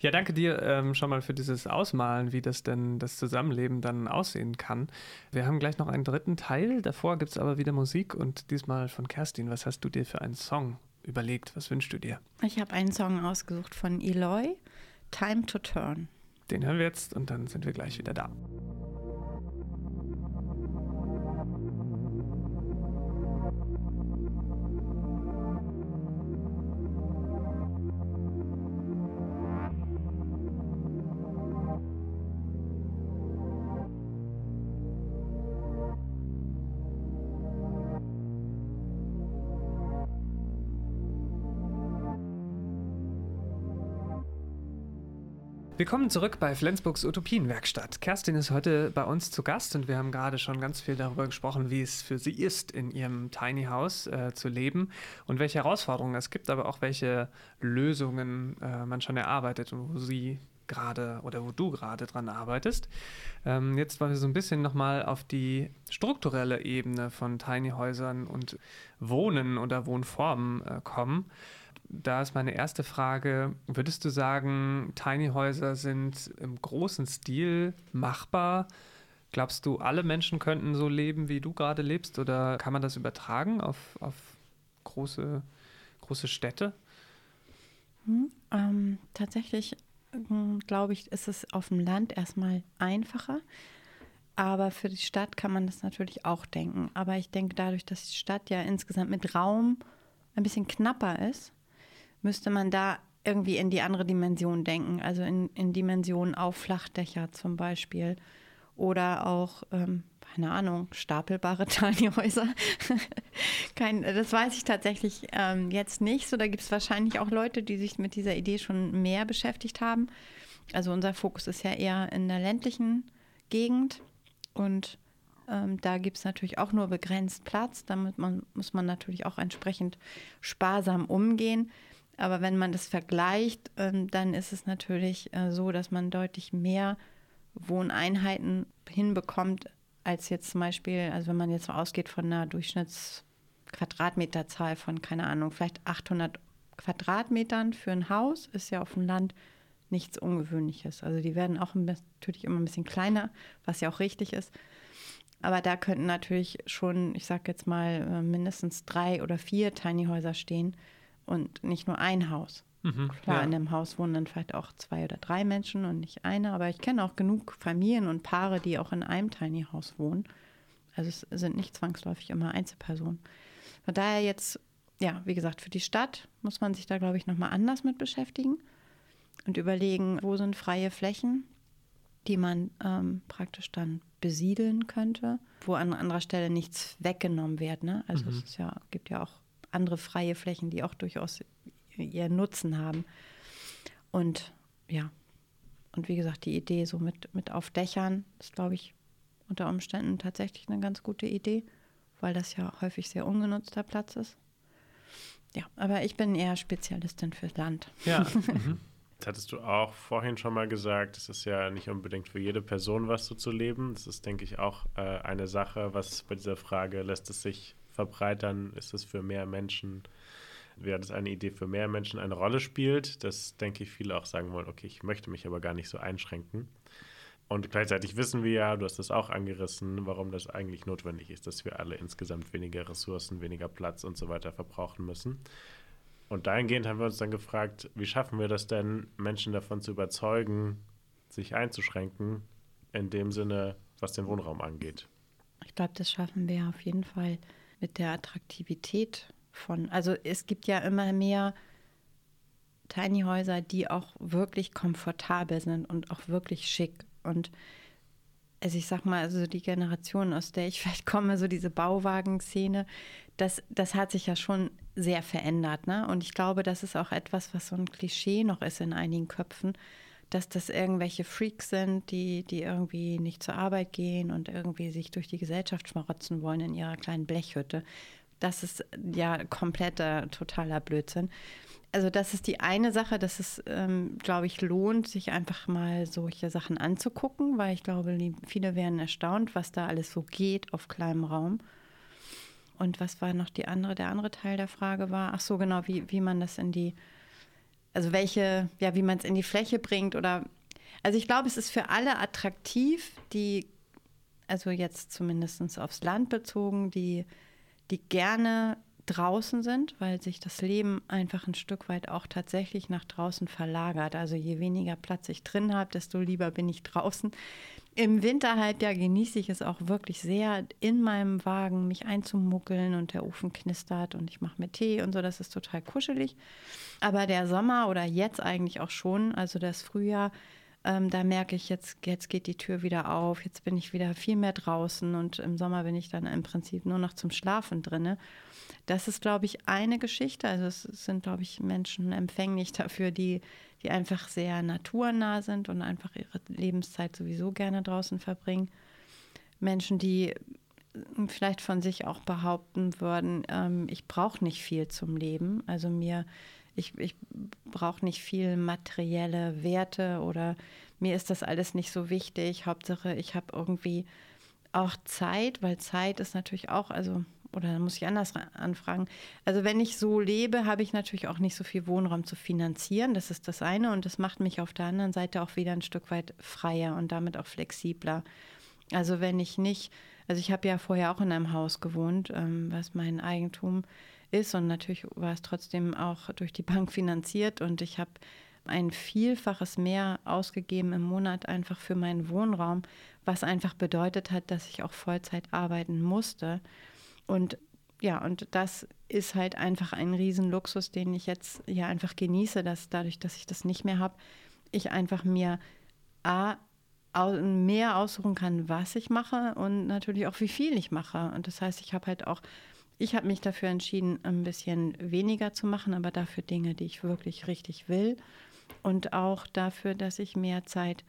B: Ja, danke dir ähm, schon mal für dieses Ausmalen, wie das denn das Zusammenleben dann aussehen kann. Wir haben gleich noch einen dritten Teil. Davor gibt es aber wieder Musik und diesmal von Kerstin. Was hast du dir für einen Song überlegt? Was wünschst du dir?
C: Ich habe einen Song ausgesucht von Eloy, Time to Turn.
B: Den hören wir jetzt und dann sind wir gleich wieder da. Willkommen zurück bei Flensburgs Utopienwerkstatt. Kerstin ist heute bei uns zu Gast und wir haben gerade schon ganz viel darüber gesprochen, wie es für sie ist, in ihrem Tiny House äh, zu leben und welche Herausforderungen es gibt, aber auch welche Lösungen äh, man schon erarbeitet und wo sie gerade oder wo du gerade dran arbeitest. Ähm, jetzt wollen wir so ein bisschen nochmal auf die strukturelle Ebene von Tiny Häusern und Wohnen oder Wohnformen äh, kommen da ist meine erste Frage, würdest du sagen, Tiny Häuser sind im großen Stil machbar? Glaubst du, alle Menschen könnten so leben, wie du gerade lebst? Oder kann man das übertragen auf, auf große, große Städte?
C: Hm, ähm, tatsächlich hm, glaube ich, ist es auf dem Land erstmal einfacher. Aber für die Stadt kann man das natürlich auch denken. Aber ich denke, dadurch, dass die Stadt ja insgesamt mit Raum ein bisschen knapper ist, müsste man da irgendwie in die andere Dimension denken, also in, in Dimensionen auf Flachdächer zum Beispiel oder auch, ähm, keine Ahnung, stapelbare [laughs] Tiny-Häuser. Kein, das weiß ich tatsächlich ähm, jetzt nicht. So, da gibt es wahrscheinlich auch Leute, die sich mit dieser Idee schon mehr beschäftigt haben. Also unser Fokus ist ja eher in der ländlichen Gegend und ähm, da gibt es natürlich auch nur begrenzt Platz. Damit man, muss man natürlich auch entsprechend sparsam umgehen. Aber wenn man das vergleicht, ähm, dann ist es natürlich äh, so, dass man deutlich mehr Wohneinheiten hinbekommt, als jetzt zum Beispiel, also wenn man jetzt so ausgeht von einer Durchschnittsquadratmeterzahl von, keine Ahnung, vielleicht 800 Quadratmetern für ein Haus, ist ja auf dem Land nichts Ungewöhnliches. Also die werden auch natürlich immer ein bisschen kleiner, was ja auch richtig ist. Aber da könnten natürlich schon, ich sage jetzt mal, äh, mindestens drei oder vier Tiny Häuser stehen und nicht nur ein Haus. Mhm, Klar, ja. in einem Haus wohnen dann vielleicht auch zwei oder drei Menschen und nicht einer, aber ich kenne auch genug Familien und Paare, die auch in einem Tiny House wohnen. Also es sind nicht zwangsläufig immer Einzelpersonen. Von daher jetzt, ja, wie gesagt, für die Stadt muss man sich da, glaube ich, nochmal anders mit beschäftigen und überlegen, wo sind freie Flächen, die man ähm, praktisch dann besiedeln könnte, wo an anderer Stelle nichts weggenommen wird. Ne? Also mhm. es ja, gibt ja auch andere freie Flächen, die auch durchaus ihren Nutzen haben. Und ja, und wie gesagt, die Idee so mit, mit auf Dächern ist, glaube ich, unter Umständen tatsächlich eine ganz gute Idee, weil das ja häufig sehr ungenutzter Platz ist. Ja, aber ich bin eher Spezialistin fürs Land.
A: Ja. [laughs] Mhm. Das hattest du auch vorhin schon mal gesagt, es ist ja nicht unbedingt für jede Person was so zu leben. Das ist, denke ich, auch äh, eine Sache, was bei dieser Frage lässt es sich verbreitern, ist es für mehr Menschen, wäre das eine Idee für mehr Menschen eine Rolle spielt, dass, denke ich, viele auch sagen wollen, okay, ich möchte mich aber gar nicht so einschränken. Und gleichzeitig wissen wir ja, du hast das auch angerissen, warum das eigentlich notwendig ist, dass wir alle insgesamt weniger Ressourcen, weniger Platz und so weiter verbrauchen müssen. Und dahingehend haben wir uns dann gefragt, wie schaffen wir das denn, Menschen davon zu überzeugen, sich einzuschränken, in dem Sinne, was den Wohnraum angeht?
C: Ich glaube, das schaffen wir auf jeden Fall mit der Attraktivität von, also es gibt ja immer mehr Tiny Häuser, die auch wirklich komfortabel sind und auch wirklich schick. Und also ich sag mal, also die Generation, aus der ich [laughs] vielleicht komme, so diese Bauwagenszene, das, das hat sich ja schon sehr verändert. Ne? Und ich glaube, das ist auch etwas, was so ein Klischee noch ist in einigen Köpfen, dass das irgendwelche Freaks sind, die, die irgendwie nicht zur Arbeit gehen und irgendwie sich durch die Gesellschaft schmarotzen wollen in ihrer kleinen Blechhütte. Das ist ja kompletter, totaler Blödsinn. Also das ist die eine Sache, dass es, ähm, glaube ich, lohnt, sich einfach mal solche Sachen anzugucken, weil ich glaube, viele werden erstaunt, was da alles so geht auf kleinem Raum. Und was war noch die andere, der andere Teil der Frage war, ach so, genau, wie, wie man das in die also welche, ja, wie man es in die Fläche bringt oder also ich glaube, es ist für alle attraktiv, die, also jetzt zumindest aufs Land bezogen, die, die gerne draußen sind, weil sich das Leben einfach ein Stück weit auch tatsächlich nach draußen verlagert. Also je weniger Platz ich drin habe, desto lieber bin ich draußen. Im Winterhalbjahr genieße ich es auch wirklich sehr, in meinem Wagen mich einzumuckeln und der Ofen knistert und ich mache mir Tee und so. Das ist total kuschelig. Aber der Sommer oder jetzt eigentlich auch schon, also das Frühjahr, ähm, da merke ich, jetzt, jetzt geht die Tür wieder auf, jetzt bin ich wieder viel mehr draußen und im Sommer bin ich dann im Prinzip nur noch zum Schlafen drinne. Das ist, glaube ich, eine Geschichte. Also es sind, glaube ich, Menschen empfänglich dafür, die, die einfach sehr naturnah sind und einfach ihre Lebenszeit sowieso gerne draußen verbringen. Menschen, die vielleicht von sich auch behaupten würden, ähm, ich brauche nicht viel zum Leben. Also mir, ich, ich brauche nicht viel materielle Werte oder mir ist das alles nicht so wichtig. Hauptsache, ich habe irgendwie auch Zeit, weil Zeit ist natürlich auch, also, oder da muss ich anders anfragen. Also wenn ich so lebe, habe ich natürlich auch nicht so viel Wohnraum zu finanzieren. Das ist das eine und das macht mich auf der anderen Seite auch wieder ein Stück weit freier und damit auch flexibler. Also wenn ich nicht also ich habe ja vorher auch in einem Haus gewohnt, ähm, was mein Eigentum ist und natürlich war es trotzdem auch durch die Bank finanziert und ich habe ein Vielfaches mehr ausgegeben im Monat einfach für meinen Wohnraum, was einfach bedeutet hat, dass ich auch Vollzeit arbeiten musste. Und ja, und das ist halt einfach ein Riesenluxus, den ich jetzt ja einfach genieße, dass dadurch, dass ich das nicht mehr habe, ich einfach mir A, mehr aussuchen kann, was ich mache und natürlich auch, wie viel ich mache. Und das heißt, ich habe halt auch, ich habe mich dafür entschieden, ein bisschen weniger zu machen, aber dafür Dinge, die ich wirklich richtig will. Und auch dafür, dass ich mehr Zeit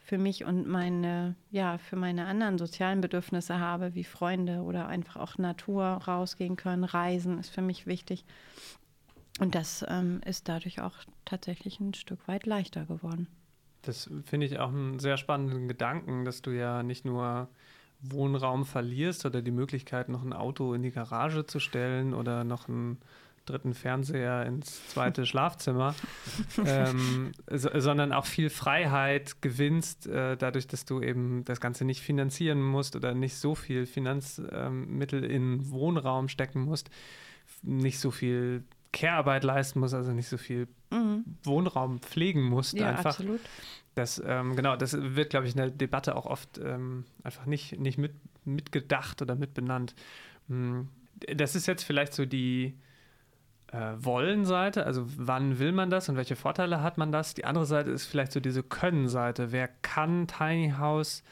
C: für mich und meine, ja, für meine anderen sozialen Bedürfnisse habe, wie Freunde oder einfach auch Natur rausgehen können. Reisen ist für mich wichtig. Und das ähm, ist dadurch auch tatsächlich ein Stück weit leichter geworden.
B: Das finde ich auch einen sehr spannenden Gedanken, dass du ja nicht nur Wohnraum verlierst oder die Möglichkeit, noch ein Auto in die Garage zu stellen oder noch einen dritten Fernseher ins zweite [laughs] Schlafzimmer, ähm, so, sondern auch viel Freiheit gewinnst, äh, dadurch, dass du eben das Ganze nicht finanzieren musst oder nicht so viel Finanzmittel ähm, in Wohnraum stecken musst, nicht so viel Care-Arbeit leisten musst, also nicht so viel mhm. Wohnraum pflegen musst ja, einfach. Absolut. Das, ähm, genau, das wird, glaube ich, in der Debatte auch oft ähm, einfach nicht, nicht mit, mitgedacht oder mitbenannt. Hm, das ist jetzt vielleicht so die äh, Wollen-Seite, also wann will man das und welche Vorteile hat man das? Die andere Seite ist vielleicht so diese Können-Seite. Wer kann Tiny House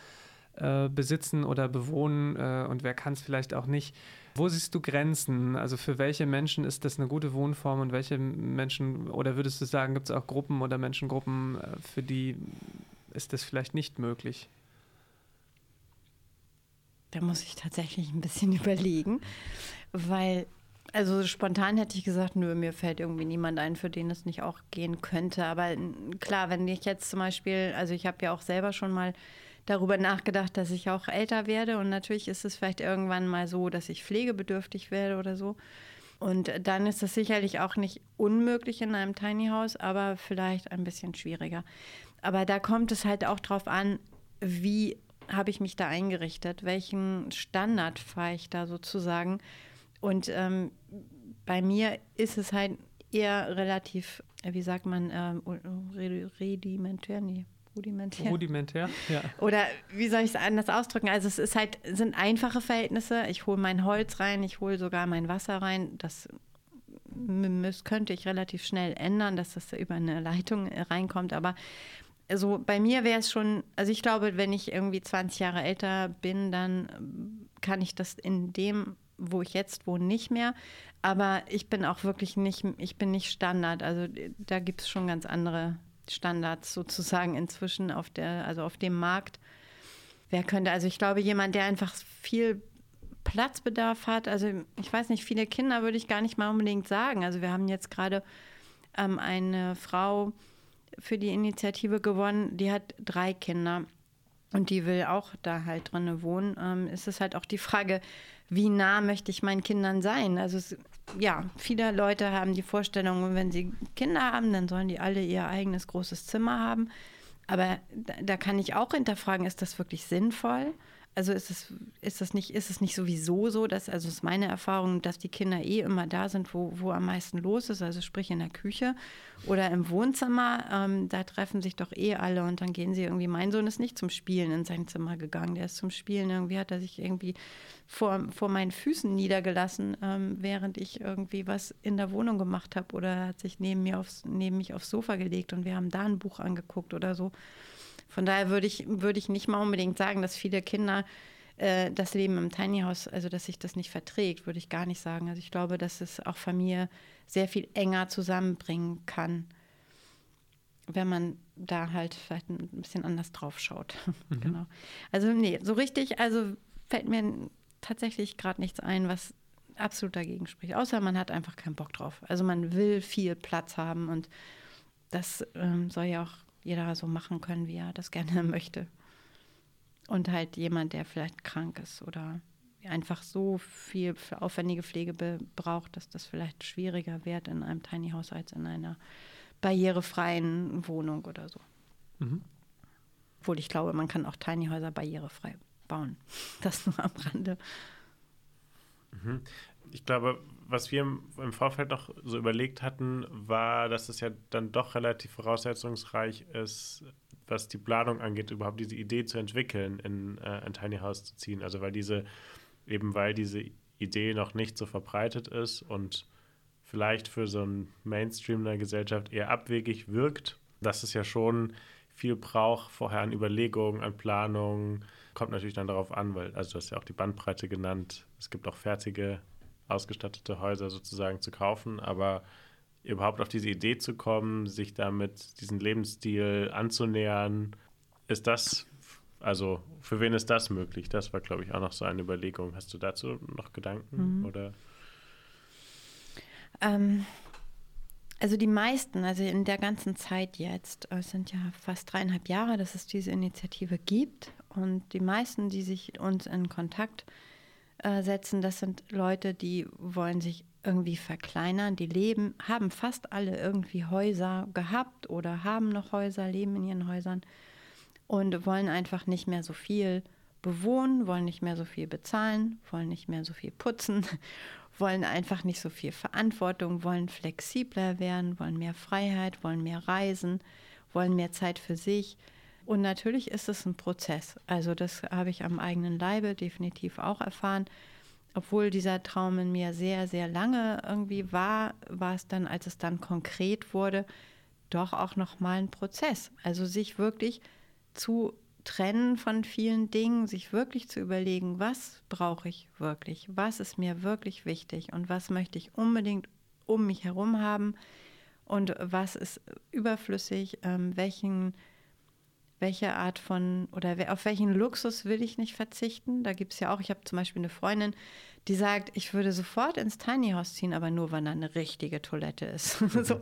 B: äh, besitzen oder bewohnen äh, und wer kann es vielleicht auch nicht? Wo siehst du Grenzen? Also für welche Menschen ist das eine gute Wohnform und welche Menschen, oder würdest du sagen, gibt es auch Gruppen oder Menschengruppen, äh, für die ist das vielleicht nicht möglich?
C: Da muss ich tatsächlich ein bisschen [laughs] überlegen, weil, also spontan hätte ich gesagt, nö, mir fällt irgendwie niemand ein, für den es nicht auch gehen könnte. Aber klar, wenn ich jetzt zum Beispiel, also ich habe ja auch selber schon mal darüber nachgedacht, dass ich auch älter werde. Und natürlich ist es vielleicht irgendwann mal so, dass ich pflegebedürftig werde oder so. Und dann ist das sicherlich auch nicht unmöglich in einem Tiny House, aber vielleicht ein bisschen schwieriger. Aber da kommt es halt auch drauf an, wie habe ich mich da eingerichtet, welchen Standard fahre ich da sozusagen. Und ähm, bei mir ist es halt eher relativ, wie sagt man, äh, rudimentär, nee,
B: Rudimentär. Rudimentär, ja.
C: Oder wie soll ich es anders ausdrücken? Also es ist halt, sind einfache Verhältnisse. Ich hole mein Holz rein, ich hole sogar mein Wasser rein. Das könnte ich relativ schnell ändern, dass das über eine Leitung reinkommt. Aber also bei mir wäre es schon, also ich glaube, wenn ich irgendwie 20 Jahre älter bin, dann kann ich das in dem, wo ich jetzt wohne, nicht mehr. Aber ich bin auch wirklich nicht, ich bin nicht Standard. Also da gibt es schon ganz andere Standards sozusagen inzwischen auf der, also auf dem Markt. Wer könnte, also ich glaube, jemand, der einfach viel Platzbedarf hat, also ich weiß nicht, viele Kinder würde ich gar nicht mal unbedingt sagen. Also wir haben jetzt gerade ähm, eine Frau für die Initiative gewonnen, die hat drei Kinder und die will auch da halt drin wohnen. Ähm, ist halt auch die Frage, wie nah möchte ich meinen Kindern sein? Also es, ja, viele Leute haben die Vorstellung, wenn sie Kinder haben, dann sollen die alle ihr eigenes großes Zimmer haben. Aber da, da kann ich auch hinterfragen, ist das wirklich sinnvoll? Also ist es, ist das nicht, ist es nicht sowieso so, dass, also ist meine Erfahrung, dass die Kinder eh immer da sind, wo, wo am meisten los ist, also sprich in der Küche oder im Wohnzimmer, ähm, da treffen sich doch eh alle und dann gehen sie irgendwie. Mein Sohn ist nicht zum Spielen in sein Zimmer gegangen, der ist zum Spielen, irgendwie hat er sich irgendwie vor, vor meinen Füßen niedergelassen, ähm, während ich irgendwie was in der Wohnung gemacht habe oder hat sich neben mir aufs, neben mich aufs Sofa gelegt und wir haben da ein Buch angeguckt oder so. Von daher würde ich, würde ich nicht mal unbedingt sagen, dass viele Kinder äh, das Leben im Tiny House, also dass sich das nicht verträgt, würde ich gar nicht sagen. Also ich glaube, dass es auch Familie sehr viel enger zusammenbringen kann, wenn man da halt vielleicht ein bisschen anders drauf schaut. [laughs] Mhm. genau. Also nee, so richtig, also fällt mir tatsächlich gerade nichts ein, was absolut dagegen spricht. Außer man hat einfach keinen Bock drauf. Also man will viel Platz haben und das ähm, soll ja auch jeder so machen können, wie er das gerne [laughs] möchte. Und halt jemand, der vielleicht krank ist oder einfach so viel für aufwendige Pflege braucht, dass das vielleicht schwieriger wird in einem Tiny House als in einer barrierefreien Wohnung oder so. Mhm. Obwohl ich glaube, man kann auch Tiny Häuser barrierefrei bauen. [laughs] Das nur am Rande.
A: Mhm. Ich glaube, was wir im Vorfeld noch so überlegt hatten, war, dass es ja dann doch relativ voraussetzungsreich ist, was die Planung angeht, überhaupt diese Idee zu entwickeln, in äh, ein Tiny House zu ziehen. Also weil diese, eben weil diese Idee noch nicht so verbreitet ist und vielleicht für so einen Mainstream der Gesellschaft eher abwegig wirkt, dass es ja schon viel braucht vorher an Überlegungen, an Planungen. Kommt natürlich dann darauf an, weil, also du hast ja auch die Bandbreite genannt. Es gibt auch fertige, ausgestattete Häuser sozusagen zu kaufen, aber überhaupt auf diese Idee zu kommen, sich damit diesen Lebensstil anzunähern, ist das, also für wen ist das möglich? Das war, glaube ich, auch noch so eine Überlegung. Hast du dazu noch Gedanken? Mhm. Oder?
C: Ähm, also die meisten, also in der ganzen Zeit jetzt, es sind ja fast dreieinhalb Jahre, dass es diese Initiative gibt. Und die meisten, die sich uns in Kontakt äh, setzen, das sind Leute, die wollen sich irgendwie verkleinern. Die leben, haben fast alle irgendwie Häuser gehabt oder haben noch Häuser, leben in ihren Häusern und wollen einfach nicht mehr so viel bewohnen, wollen nicht mehr so viel bezahlen, wollen nicht mehr so viel putzen [laughs] wollen einfach nicht so viel Verantwortung, wollen flexibler werden, wollen mehr Freiheit, wollen mehr reisen, wollen mehr Zeit für sich. Und natürlich ist es ein Prozess. Also das habe ich am eigenen Leibe definitiv auch erfahren. Obwohl dieser Traum in mir sehr, sehr lange irgendwie war, war es dann, als es dann konkret wurde, doch auch noch mal ein Prozess. Also sich wirklich zu trennen von vielen Dingen, sich wirklich zu überlegen, was brauche ich wirklich, was ist mir wirklich wichtig und was möchte ich unbedingt um mich herum haben und was ist überflüssig, ähm, welchen, welche Art von oder auf welchen Luxus will ich nicht verzichten. Da gibt es ja auch, ich habe zum Beispiel eine Freundin, die sagt, ich würde sofort ins Tiny House ziehen, aber nur, wenn da eine richtige Toilette ist. [laughs] Mhm. so.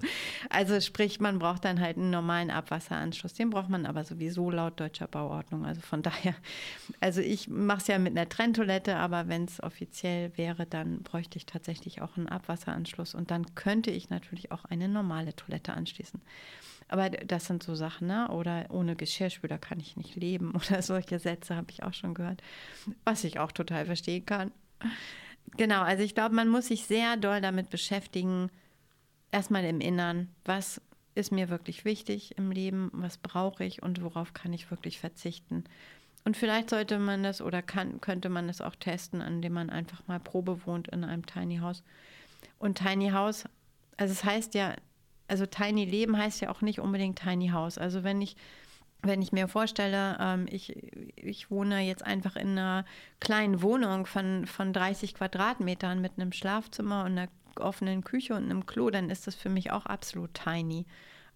C: Also sprich, man braucht dann halt einen normalen Abwasseranschluss. Den braucht man aber sowieso laut deutscher Bauordnung. Also von [laughs] daher, also ich mache es ja mit einer Trenntoilette, aber wenn es offiziell wäre, dann bräuchte ich tatsächlich auch einen Abwasseranschluss und dann könnte ich natürlich auch eine normale Toilette anschließen. Aber das sind so Sachen, ne? Oder ohne Geschirrspüler kann ich nicht leben [laughs] oder solche Sätze habe ich auch schon gehört, was ich auch total verstehen kann. Genau, also ich glaube, man muss sich sehr doll damit beschäftigen, erstmal im Innern, was ist mir wirklich wichtig im Leben, was brauche ich und worauf kann ich wirklich verzichten. Und vielleicht sollte man das oder kann, könnte man das auch testen, indem man einfach mal Probe wohnt in einem Tiny House. Und Tiny House, also es heißt ja, also Tiny Leben heißt ja auch nicht unbedingt Tiny House. Also wenn ich wenn ich mir vorstelle, ähm, ich, ich wohne jetzt einfach in einer kleinen Wohnung von, von 30 Quadratmetern mit einem Schlafzimmer und einer offenen Küche und einem Klo, dann ist das für mich auch absolut tiny.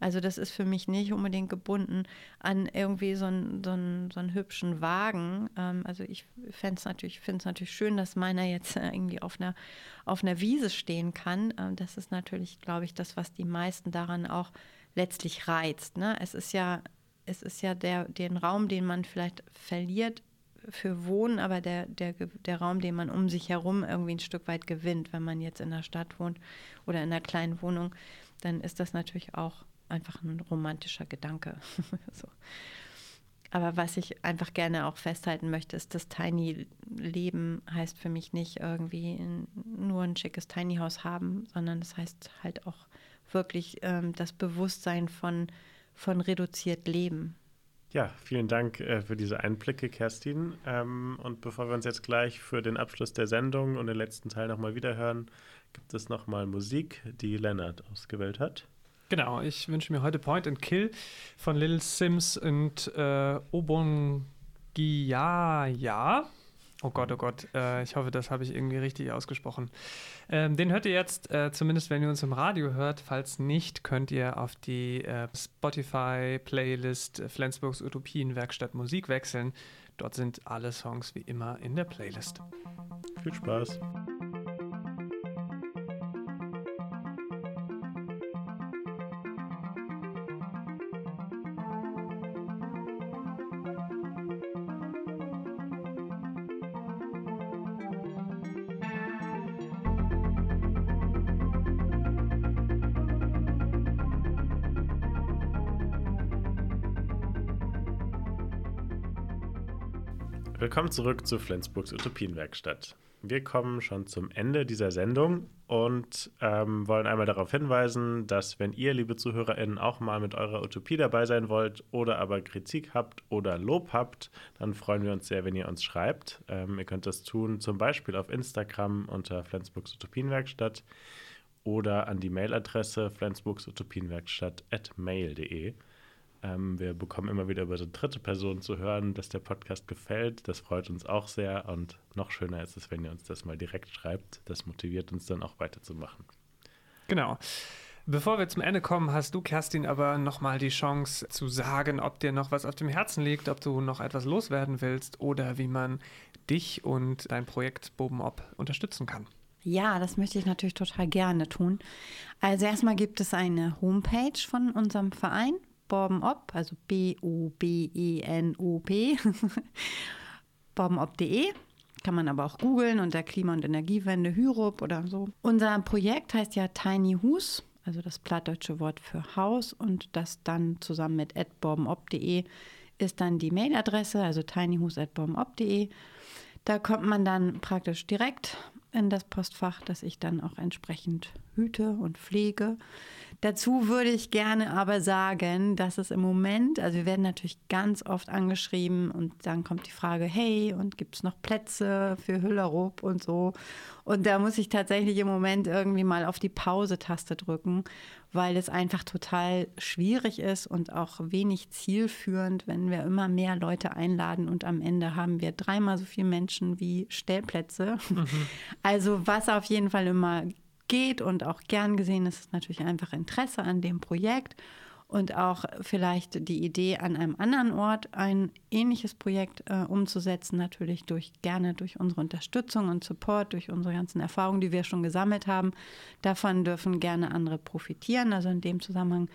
C: Also das ist für mich nicht unbedingt gebunden an irgendwie so einen, so einen, so einen hübschen Wagen. Ähm, also ich finde es natürlich, natürlich schön, dass meiner jetzt irgendwie auf einer, auf einer Wiese stehen kann. Ähm, das ist natürlich, glaube ich, das, was die meisten daran auch letztlich reizt. Ne? Es ist ja es ist ja der, den Raum, den man vielleicht verliert für Wohnen, aber der, der, der Raum, den man um sich herum irgendwie ein Stück weit gewinnt, wenn man jetzt in der Stadt wohnt oder in einer kleinen Wohnung, dann ist das natürlich auch einfach ein romantischer Gedanke. [laughs] so. Aber was ich einfach gerne auch festhalten möchte, ist, das Tiny Leben heißt für mich nicht irgendwie nur ein schickes Tiny House haben, sondern das heißt halt auch wirklich ähm, das Bewusstsein von von reduziert leben.
A: Ja, vielen Dank äh, für diese Einblicke, Kerstin. Ähm, und bevor wir uns jetzt gleich für den Abschluss der Sendung und den letzten Teil nochmal wiederhören, gibt es nochmal Musik, die Lennart ausgewählt hat.
B: Genau, ich wünsche mir heute Point and Kill von Lil Sims und äh, Obongiaya. Oh Gott, oh Gott, äh, ich hoffe, das habe ich irgendwie richtig ausgesprochen. Ähm, den hört ihr jetzt, äh, zumindest wenn ihr uns im Radio hört. Falls nicht, könnt ihr auf die äh, Spotify-Playlist Flensburgs Utopienwerkstatt Musik wechseln. Dort sind alle Songs wie immer in der Playlist.
A: Viel Spaß. Willkommen zurück zu Flensburgs Utopienwerkstatt. Wir kommen schon zum Ende dieser Sendung und ähm, wollen einmal darauf hinweisen, dass wenn ihr, liebe ZuhörerInnen, auch mal mit eurer Utopie dabei sein wollt oder aber Kritik habt oder Lob habt, dann freuen wir uns sehr, wenn ihr uns schreibt. Ähm, ihr könnt das tun zum Beispiel auf Instagram unter Flensburgs Utopienwerkstatt oder an die Mailadresse flensburgsutopienwerkstatt.mail.de. Ähm, wir bekommen immer wieder über so dritte Personen zu hören, dass der Podcast gefällt. Das freut uns auch sehr und noch schöner ist es, wenn ihr uns das mal direkt schreibt. Das motiviert uns dann auch weiterzumachen.
B: Genau. Bevor wir zum Ende kommen, hast du, Kerstin, aber nochmal die Chance zu sagen, ob dir noch was auf dem Herzen liegt, ob du noch etwas loswerden willst oder wie man dich und dein Projekt Boben Ob unterstützen kann.
C: Ja, das möchte ich natürlich total gerne tun. Also erstmal gibt es eine Homepage von unserem Verein, Borbenop, also B-O-B-E-N-O-P, [laughs] borbenop.de. Kann man aber auch googeln unter Klima- und Energiewende Hyrup oder so. Unser Projekt heißt ja Tiny Hus, also das plattdeutsche Wort für Haus und das dann zusammen mit borbenop.de ist dann die Mailadresse, also tinyhus.borbenop.de. Da kommt man dann praktisch direkt in das Postfach, das ich dann auch entsprechend hüte und pflege. Dazu würde ich gerne aber sagen, dass es im Moment, also wir werden natürlich ganz oft angeschrieben und dann kommt die Frage, hey, und gibt es noch Plätze für Hüllerup und so. Und da muss ich tatsächlich im Moment irgendwie mal auf die Pause-Taste drücken, weil es einfach total schwierig ist und auch wenig zielführend, wenn wir immer mehr Leute einladen und am Ende haben wir dreimal so viele Menschen wie Stellplätze. Mhm. [laughs] Also was auf jeden Fall immer geht und auch gern gesehen ist, ist natürlich einfach Interesse an dem Projekt und auch vielleicht die Idee, an einem anderen Ort ein ähnliches Projekt äh, umzusetzen, natürlich durch gerne durch unsere Unterstützung und Support, durch unsere ganzen Erfahrungen, die wir schon gesammelt haben. Davon dürfen gerne andere profitieren. Also in dem Zusammenhang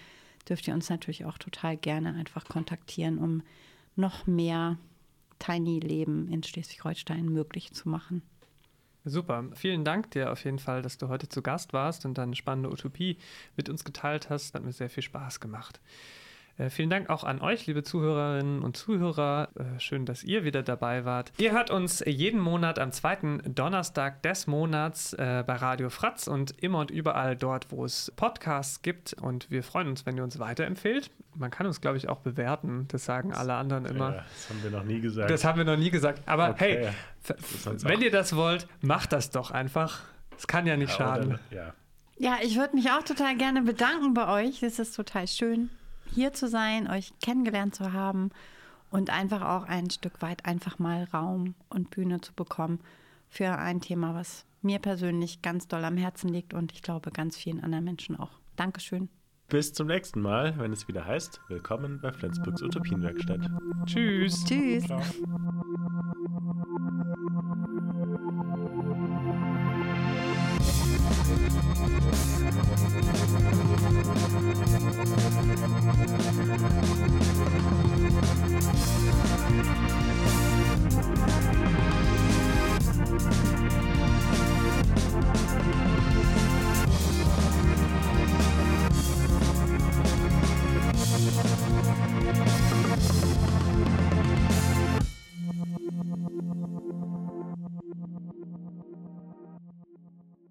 C: dürft ihr uns natürlich auch total gerne einfach kontaktieren, um noch mehr Tiny-Leben in Schleswig-Holstein möglich zu machen.
B: Super. Vielen Dank dir auf jeden Fall, dass du heute zu Gast warst und deine spannende Utopie mit uns geteilt hast. Hat mir sehr viel Spaß gemacht. Äh, vielen Dank auch an euch, liebe Zuhörerinnen und Zuhörer. Äh, schön, dass ihr wieder dabei wart. Ihr hört uns jeden Monat am zweiten Donnerstag des Monats äh, bei Radio Fratz und immer und überall dort, wo es Podcasts gibt. Und wir freuen uns, wenn ihr uns weiterempfehlt. Man kann uns, glaube ich, auch bewerten. Das sagen alle anderen immer. Ja,
A: das haben wir noch nie gesagt.
B: Das haben wir noch nie gesagt. Aber okay. hey, wenn ihr das wollt, macht das doch einfach. Es kann ja nicht ja, schaden. Oder,
C: ja. ja, ich würde mich auch total gerne bedanken bei euch. Es ist total schön hier zu sein, euch kennengelernt zu haben und einfach auch ein Stück weit einfach mal Raum und Bühne zu bekommen für ein Thema, was mir persönlich ganz doll am Herzen liegt und ich glaube ganz vielen anderen Menschen auch. Dankeschön.
A: Bis zum nächsten Mal, wenn es wieder heißt, willkommen bei Flensburgs Utopienwerkstatt.
B: Tschüss.
C: Tschüss. Ciao. Thank you. Thank you.